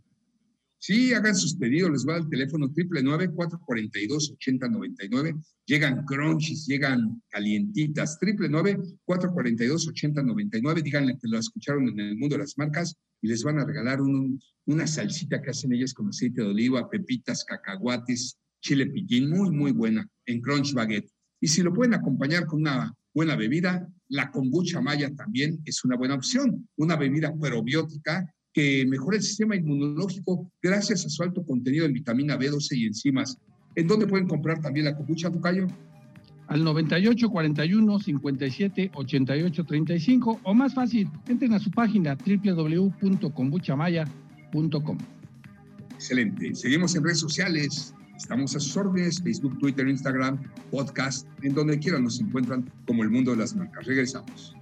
Sí, hagan sus pedidos, les va al teléfono triple 442 8099 Llegan crunchies, llegan calientitas. Triple 442 8099 Díganle que lo escucharon en el mundo de las marcas y les van a regalar un, una salsita que hacen ellas con aceite de oliva, pepitas, cacahuates, chile piquín, muy, muy buena en Crunch Baguette. Y si lo pueden acompañar con una buena bebida, la kombucha maya también es una buena opción. Una bebida probiótica que mejora el sistema inmunológico gracias a su alto contenido en vitamina B12 y enzimas. ¿En dónde pueden comprar también la kombucha, Tucayo? Al 98 41 57 88 35 o más fácil, entren a su página www.kombuchamaya.com. Excelente. Seguimos en redes sociales. Estamos a sus órdenes, Facebook, Twitter, Instagram, podcast, en donde quieran nos encuentran como el mundo de las marcas. Regresamos.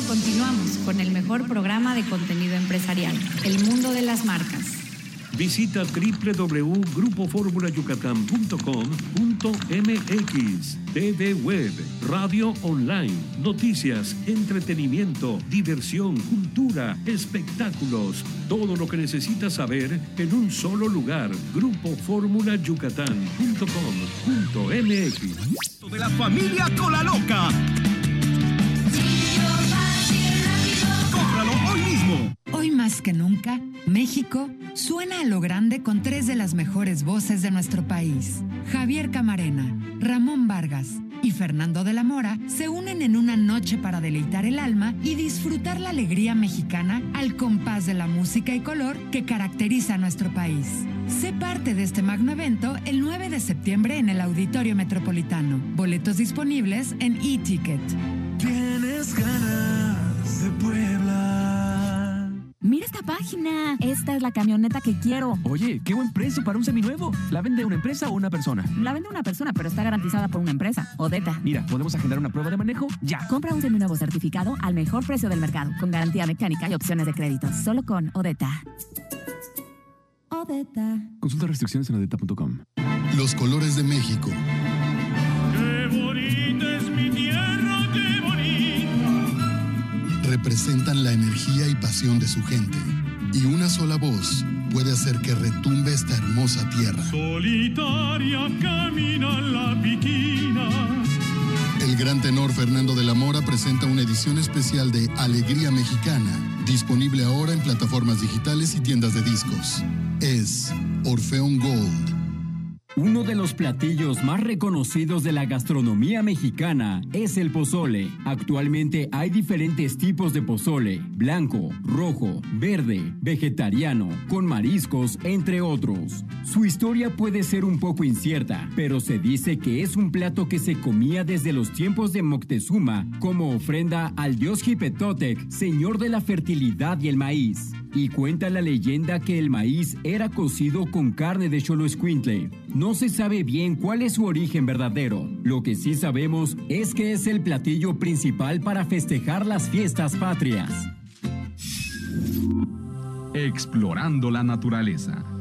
continuamos con el mejor programa de contenido empresarial, El Mundo de las Marcas. Visita www.grupoformulayucatán.com.mx, TV Web, radio online, noticias, entretenimiento, diversión, cultura, espectáculos, todo lo que necesitas saber en un solo lugar. Grupoformulayucatán.com.mx. De la familia Cola Loca que nunca, México suena a lo grande con tres de las mejores voces de nuestro país. Javier Camarena, Ramón Vargas y Fernando de la Mora se unen en una noche para deleitar el alma y disfrutar la alegría mexicana al compás de la música y color que caracteriza a nuestro país. Sé parte de este magno evento el 9 de septiembre en el Auditorio Metropolitano. Boletos disponibles en e-ticket. Tienes ganas de. Mira esta página. Esta es la camioneta que quiero. Oye, qué buen precio para un seminuevo. ¿La vende una empresa o una persona? La vende una persona, pero está garantizada por una empresa. Odeta. Mira, podemos agendar una prueba de manejo ya. Compra un seminuevo certificado al mejor precio del mercado, con garantía mecánica y opciones de crédito. Solo con Odeta. Odeta. Consulta restricciones en odeta.com. Los colores de México. Representan la energía y pasión de su gente. Y una sola voz puede hacer que retumbe esta hermosa tierra. Solitaria camina la piquina. El gran tenor Fernando de la Mora presenta una edición especial de Alegría Mexicana, disponible ahora en plataformas digitales y tiendas de discos. Es Orfeón Gold. Uno de los platillos más reconocidos de la gastronomía mexicana es el pozole. Actualmente hay diferentes tipos de pozole, blanco, rojo, verde, vegetariano, con mariscos, entre otros. Su historia puede ser un poco incierta, pero se dice que es un plato que se comía desde los tiempos de Moctezuma como ofrenda al dios Hipetotec, señor de la fertilidad y el maíz. Y cuenta la leyenda que el maíz era cocido con carne de Xoloescuintle. No se sabe bien cuál es su origen verdadero. Lo que sí sabemos es que es el platillo principal para festejar las fiestas patrias. Explorando la naturaleza.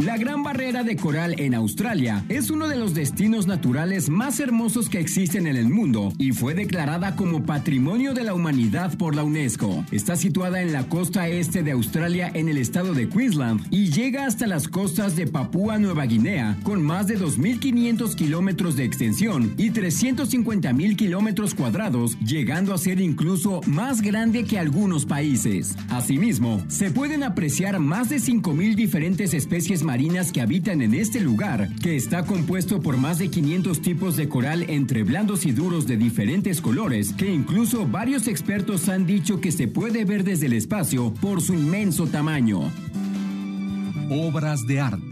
La Gran Barrera de Coral en Australia es uno de los destinos naturales más hermosos que existen en el mundo y fue declarada como Patrimonio de la Humanidad por la UNESCO. Está situada en la costa este de Australia en el estado de Queensland y llega hasta las costas de Papúa Nueva Guinea con más de 2.500 kilómetros de extensión y 350.000 kilómetros cuadrados, llegando a ser incluso más grande que algunos países. Asimismo, se pueden apreciar más de 5.000 diferentes especies marinas que habitan en este lugar, que está compuesto por más de 500 tipos de coral entre blandos y duros de diferentes colores, que incluso varios expertos han dicho que se puede ver desde el espacio por su inmenso tamaño. Obras de arte.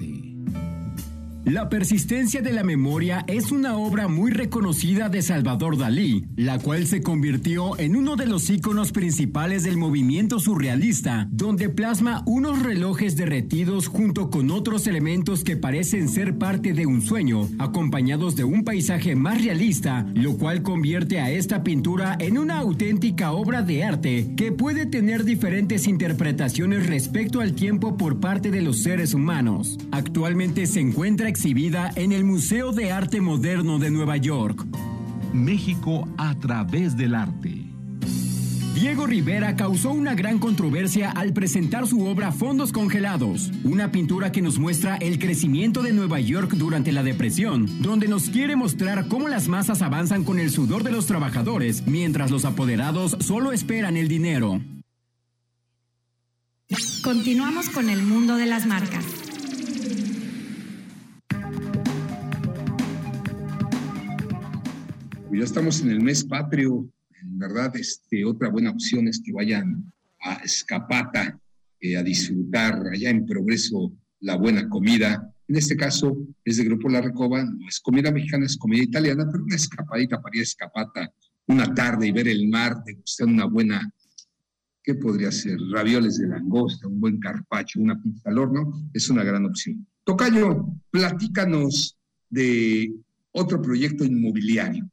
La persistencia de la memoria es una obra muy reconocida de Salvador Dalí, la cual se convirtió en uno de los íconos principales del movimiento surrealista, donde plasma unos relojes derretidos junto con otros elementos que parecen ser parte de un sueño, acompañados de un paisaje más realista, lo cual convierte a esta pintura en una auténtica obra de arte que puede tener diferentes interpretaciones respecto al tiempo por parte de los seres humanos. Actualmente se encuentra exhibida en el Museo de Arte Moderno de Nueva York. México a través del arte. Diego Rivera causó una gran controversia al presentar su obra Fondos Congelados, una pintura que nos muestra el crecimiento de Nueva York durante la depresión, donde nos quiere mostrar cómo las masas avanzan con el sudor de los trabajadores, mientras los apoderados solo esperan el dinero. Continuamos con el mundo de las marcas. Ya estamos en el mes patrio, en verdad, este, otra buena opción es que vayan a Escapata eh, a disfrutar allá en Progreso la buena comida. En este caso es de Grupo La Recoba, no es comida mexicana, es comida italiana, pero una escapadita para ir a Escapata una tarde y ver el mar, degustar una buena, ¿qué podría ser? Ravioles de langosta, un buen carpacho, una pizza al horno, es una gran opción. Tocayo, platícanos de otro proyecto inmobiliario.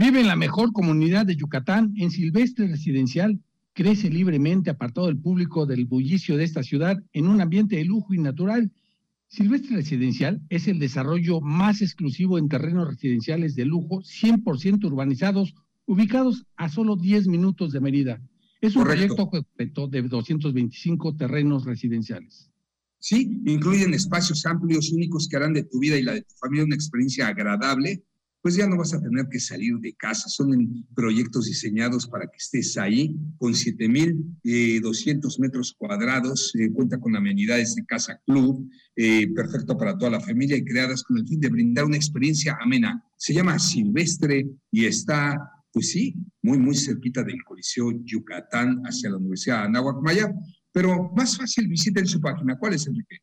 Vive en la mejor comunidad de Yucatán, en Silvestre Residencial. Crece libremente, apartado del público del bullicio de esta ciudad, en un ambiente de lujo y natural. Silvestre Residencial es el desarrollo más exclusivo en terrenos residenciales de lujo, 100% urbanizados, ubicados a solo 10 minutos de Mérida. Es un proyecto de 225 terrenos residenciales. Sí, incluyen espacios amplios, únicos que harán de tu vida y la de tu familia una experiencia agradable pues ya no vas a tener que salir de casa. Son proyectos diseñados para que estés ahí con 7.200 metros cuadrados, eh, cuenta con amenidades de casa club, eh, perfecto para toda la familia y creadas con el fin de brindar una experiencia amena. Se llama Silvestre y está, pues sí, muy, muy cerquita del Coliseo Yucatán hacia la Universidad de Anáhuac Maya, pero más fácil visiten su página. ¿Cuál es, Enrique?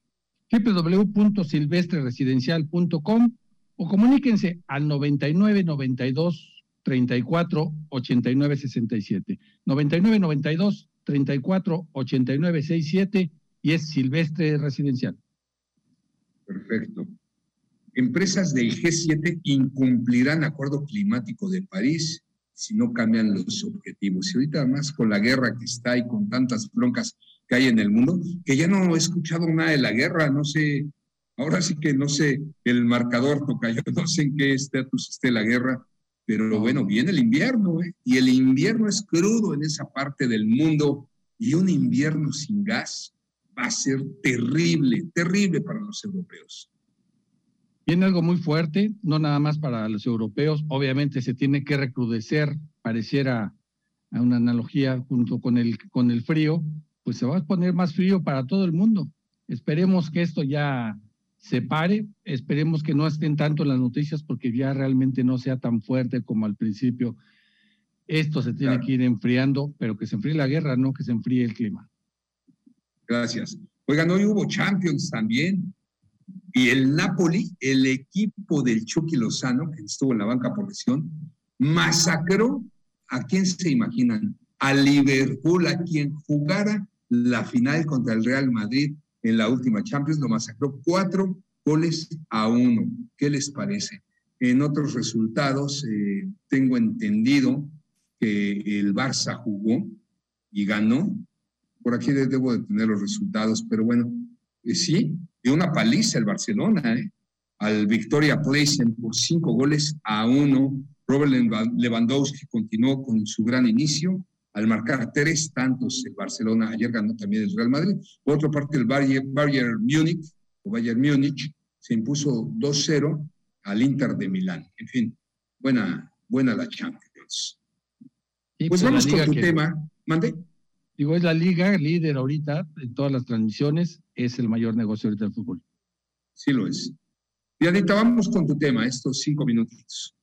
www.silvestreresidencial.com o comuníquense al 99 92 34 89 67. 99 92 34 89 67 y es Silvestre Residencial. Perfecto. Empresas del G7 incumplirán acuerdo climático de París si no cambian los objetivos. Y ahorita además con la guerra que está y con tantas broncas que hay en el mundo, que ya no he escuchado nada de la guerra, no sé Ahora sí que no sé el marcador, yo no sé en qué estatus esté la guerra, pero bueno, viene el invierno, ¿eh? y el invierno es crudo en esa parte del mundo, y un invierno sin gas va a ser terrible, terrible para los europeos. Viene algo muy fuerte, no nada más para los europeos, obviamente se tiene que recrudecer, pareciera a una analogía junto con el, con el frío, pues se va a poner más frío para todo el mundo. Esperemos que esto ya se pare, esperemos que no estén tanto en las noticias porque ya realmente no sea tan fuerte como al principio. Esto se tiene que ir enfriando, pero que se enfríe la guerra, no que se enfríe el clima. Gracias. Oigan, hoy hubo Champions también. Y el Napoli, el equipo del Chucky Lozano, que estuvo en la banca por lesión, masacró a quién se imaginan, a Liverpool, a quien jugara la final contra el Real Madrid en la última Champions, lo masacró cuatro goles a uno. ¿Qué les parece? En otros resultados, eh, tengo entendido que el Barça jugó y ganó. Por aquí debo de tener los resultados, pero bueno, eh, sí, dio una paliza el Barcelona, ¿eh? al Victoria Place por cinco goles a uno. Robert Lewandowski continuó con su gran inicio al marcar tres tantos el Barcelona. Ayer ganó también el Real Madrid. Por otra parte, el Bayern, Bayern Múnich, o Bayern Múnich, se impuso 2-0 al Inter de Milán. En fin, buena, buena la Champions. pues, pues vamos con tu tema. Mande. Digo, es la liga líder ahorita en todas las transmisiones, es el mayor negocio ahorita del fútbol. Sí lo es. Dianita, vamos con tu tema, estos cinco minutitos.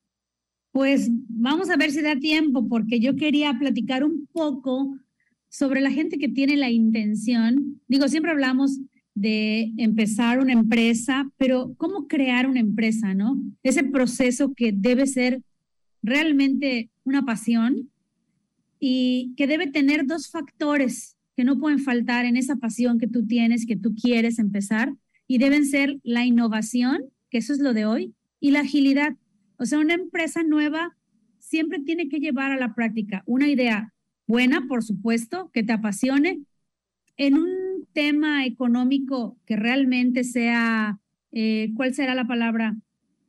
Pues vamos a ver si da tiempo, porque yo quería platicar un poco sobre la gente que tiene la intención. Digo, siempre hablamos de empezar una empresa, pero ¿cómo crear una empresa, no? Ese proceso que debe ser realmente una pasión y que debe tener dos factores que no pueden faltar en esa pasión que tú tienes, que tú quieres empezar, y deben ser la innovación, que eso es lo de hoy, y la agilidad. O sea, una empresa nueva siempre tiene que llevar a la práctica una idea buena, por supuesto, que te apasione, en un tema económico que realmente sea, eh, ¿cuál será la palabra?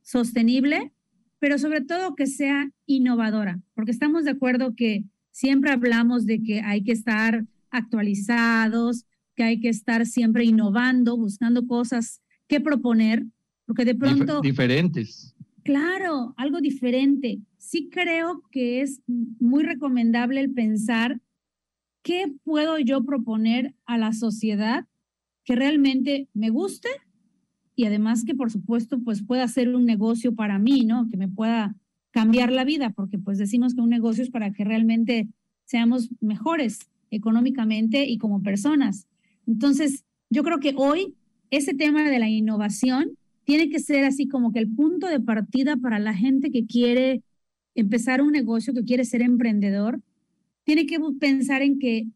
Sostenible, pero sobre todo que sea innovadora, porque estamos de acuerdo que siempre hablamos de que hay que estar actualizados, que hay que estar siempre innovando, buscando cosas que proponer, porque de pronto... diferentes. Claro, algo diferente. Sí creo que es muy recomendable el pensar qué puedo yo proponer a la sociedad que realmente me guste y además que por supuesto pues pueda ser un negocio para mí, ¿no? Que me pueda cambiar la vida, porque pues decimos que un negocio es para que realmente seamos mejores económicamente y como personas. Entonces, yo creo que hoy ese tema de la innovación tiene que ser así como que el punto de partida para la gente que quiere empezar un negocio, que quiere ser emprendedor, tiene que pensar en que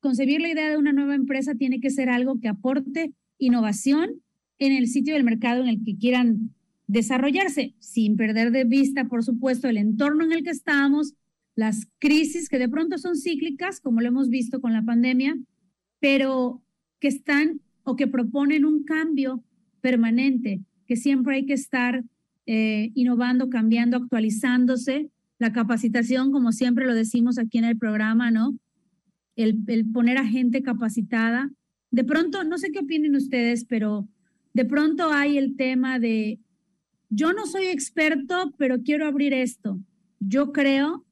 concebir la idea de una nueva empresa tiene que ser algo que aporte innovación en el sitio del mercado en el que quieran desarrollarse, sin perder de vista, por supuesto, el entorno en el que estamos, las crisis que de pronto son cíclicas, como lo hemos visto con la pandemia, pero que están o que proponen un cambio permanente, que siempre hay que estar eh, innovando, cambiando, actualizándose. La capacitación, como siempre lo decimos aquí en el programa, ¿no? El, el poner a gente capacitada. De pronto, no sé qué opinen ustedes, pero de pronto hay el tema de, yo no soy experto, pero quiero abrir esto. Yo creo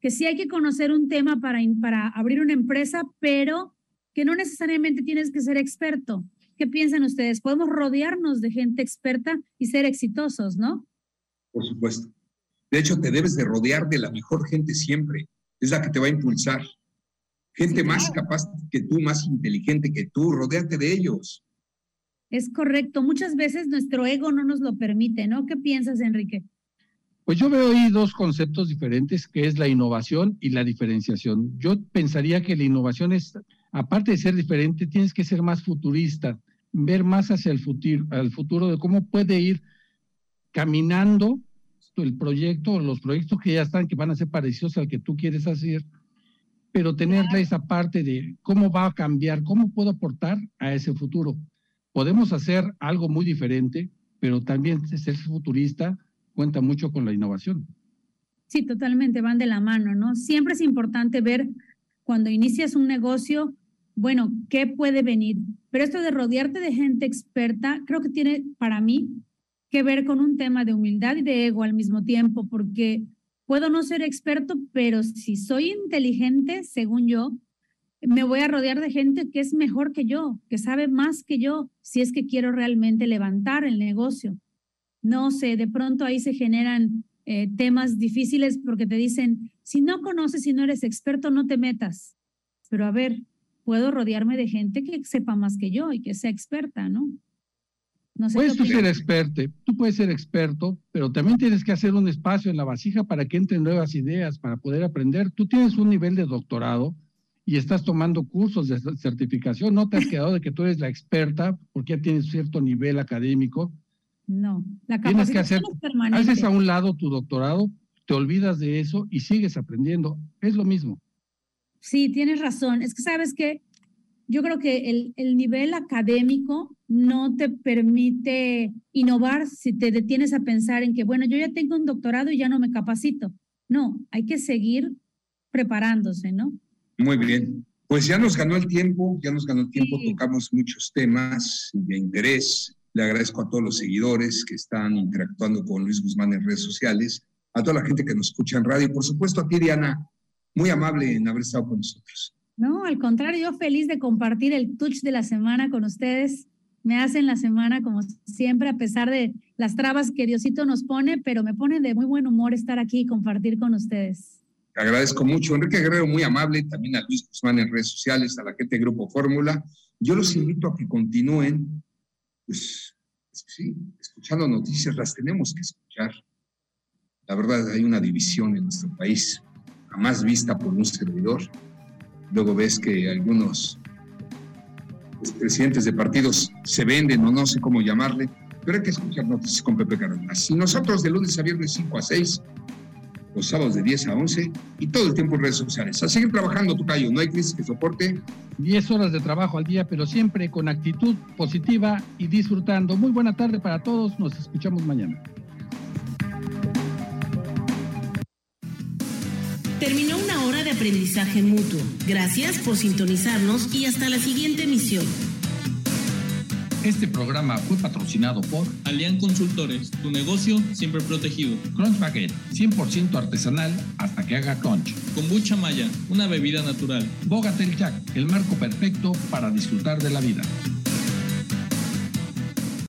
que sí hay que conocer un tema para, para abrir una empresa, pero que no necesariamente tienes que ser experto. ¿Qué piensan ustedes? Podemos rodearnos de gente experta y ser exitosos, ¿no? Por supuesto. De hecho, te debes de rodear de la mejor gente siempre. Es la que te va a impulsar. Gente más capaz que tú, más inteligente que tú, rodéate de ellos. Es correcto. Muchas veces nuestro ego no nos lo permite, ¿no? ¿Qué piensas, Enrique? Pues yo veo ahí dos conceptos diferentes, que es la innovación y la diferenciación. Yo pensaría que la innovación es, aparte de ser diferente, tienes que ser más futurista ver más hacia el futuro, al futuro de cómo puede ir caminando el proyecto o los proyectos que ya están, que van a ser parecidos al que tú quieres hacer, pero tenerle esa parte de cómo va a cambiar, cómo puedo aportar a ese futuro. podemos hacer algo muy diferente, pero también ser futurista cuenta mucho con la innovación. Sí, totalmente, van de la mano, ¿no? Siempre es importante ver cuando inicias un negocio, bueno, ¿qué puede venir? Pero esto de rodearte de gente experta, creo que tiene para mí que ver con un tema de humildad y de ego al mismo tiempo, porque puedo no ser experto, pero si soy inteligente, según yo, me voy a rodear de gente que es mejor que yo, que sabe más que yo, si es que quiero realmente levantar el negocio. No sé, de pronto ahí se generan eh, temas difíciles porque te dicen, si no conoces, si no eres experto, no te metas. Pero a ver, puedo rodearme de gente que sepa más que yo y que sea experta, ¿no? no sé puedes tú ser experto, tú puedes ser experto, pero también tienes que hacer un espacio en la vasija para que entren nuevas ideas, para poder aprender. Tú tienes un nivel de doctorado y estás tomando cursos de certificación, no te has quedado de que tú eres la experta porque ya tienes cierto nivel académico. No, la Tienes que hacer, haces a un lado tu doctorado, te olvidas de eso y sigues aprendiendo. Es lo mismo. Sí, tienes razón. Es que sabes que yo creo que el, el nivel académico no te permite innovar si te detienes a pensar en que, bueno, yo ya tengo un doctorado y ya no me capacito. No, hay que seguir preparándose, ¿no? Muy bien. Pues ya nos ganó el tiempo, ya nos ganó el tiempo, tocamos muchos temas de interés. Le agradezco a todos los seguidores que están interactuando con Luis Guzmán en redes sociales, a toda la gente que nos escucha en radio y por supuesto a ti, Diana, muy amable en haber estado con nosotros. No, al contrario, yo feliz de compartir el touch de la semana con ustedes. Me hacen la semana como siempre, a pesar de las trabas que Diosito nos pone, pero me pone de muy buen humor estar aquí y compartir con ustedes agradezco mucho. Enrique Guerrero, muy amable, también a Luis Guzmán en redes sociales, a la gente de Grupo Fórmula. Yo los invito a que continúen, pues, sí, escuchando noticias, las tenemos que escuchar. La verdad, hay una división en nuestro país, jamás vista por un servidor. Luego ves que algunos pues, presidentes de partidos se venden o no sé cómo llamarle, pero hay que escuchar noticias con Pepe Cárdenas. Y nosotros de lunes a viernes 5 a 6 los sábados de 10 a 11 y todo el tiempo en redes sociales. A seguir trabajando, Tocayo, no hay crisis que soporte. 10 horas de trabajo al día, pero siempre con actitud positiva y disfrutando. Muy buena tarde para todos, nos escuchamos mañana. Terminó una hora de aprendizaje mutuo. Gracias por sintonizarnos y hasta la siguiente emisión. Este programa fue patrocinado por Alian Consultores, tu negocio siempre protegido. Crunch Baguette, 100% artesanal hasta que haga crunch. Kombucha Maya, una bebida natural. Bogatel Jack, el marco perfecto para disfrutar de la vida.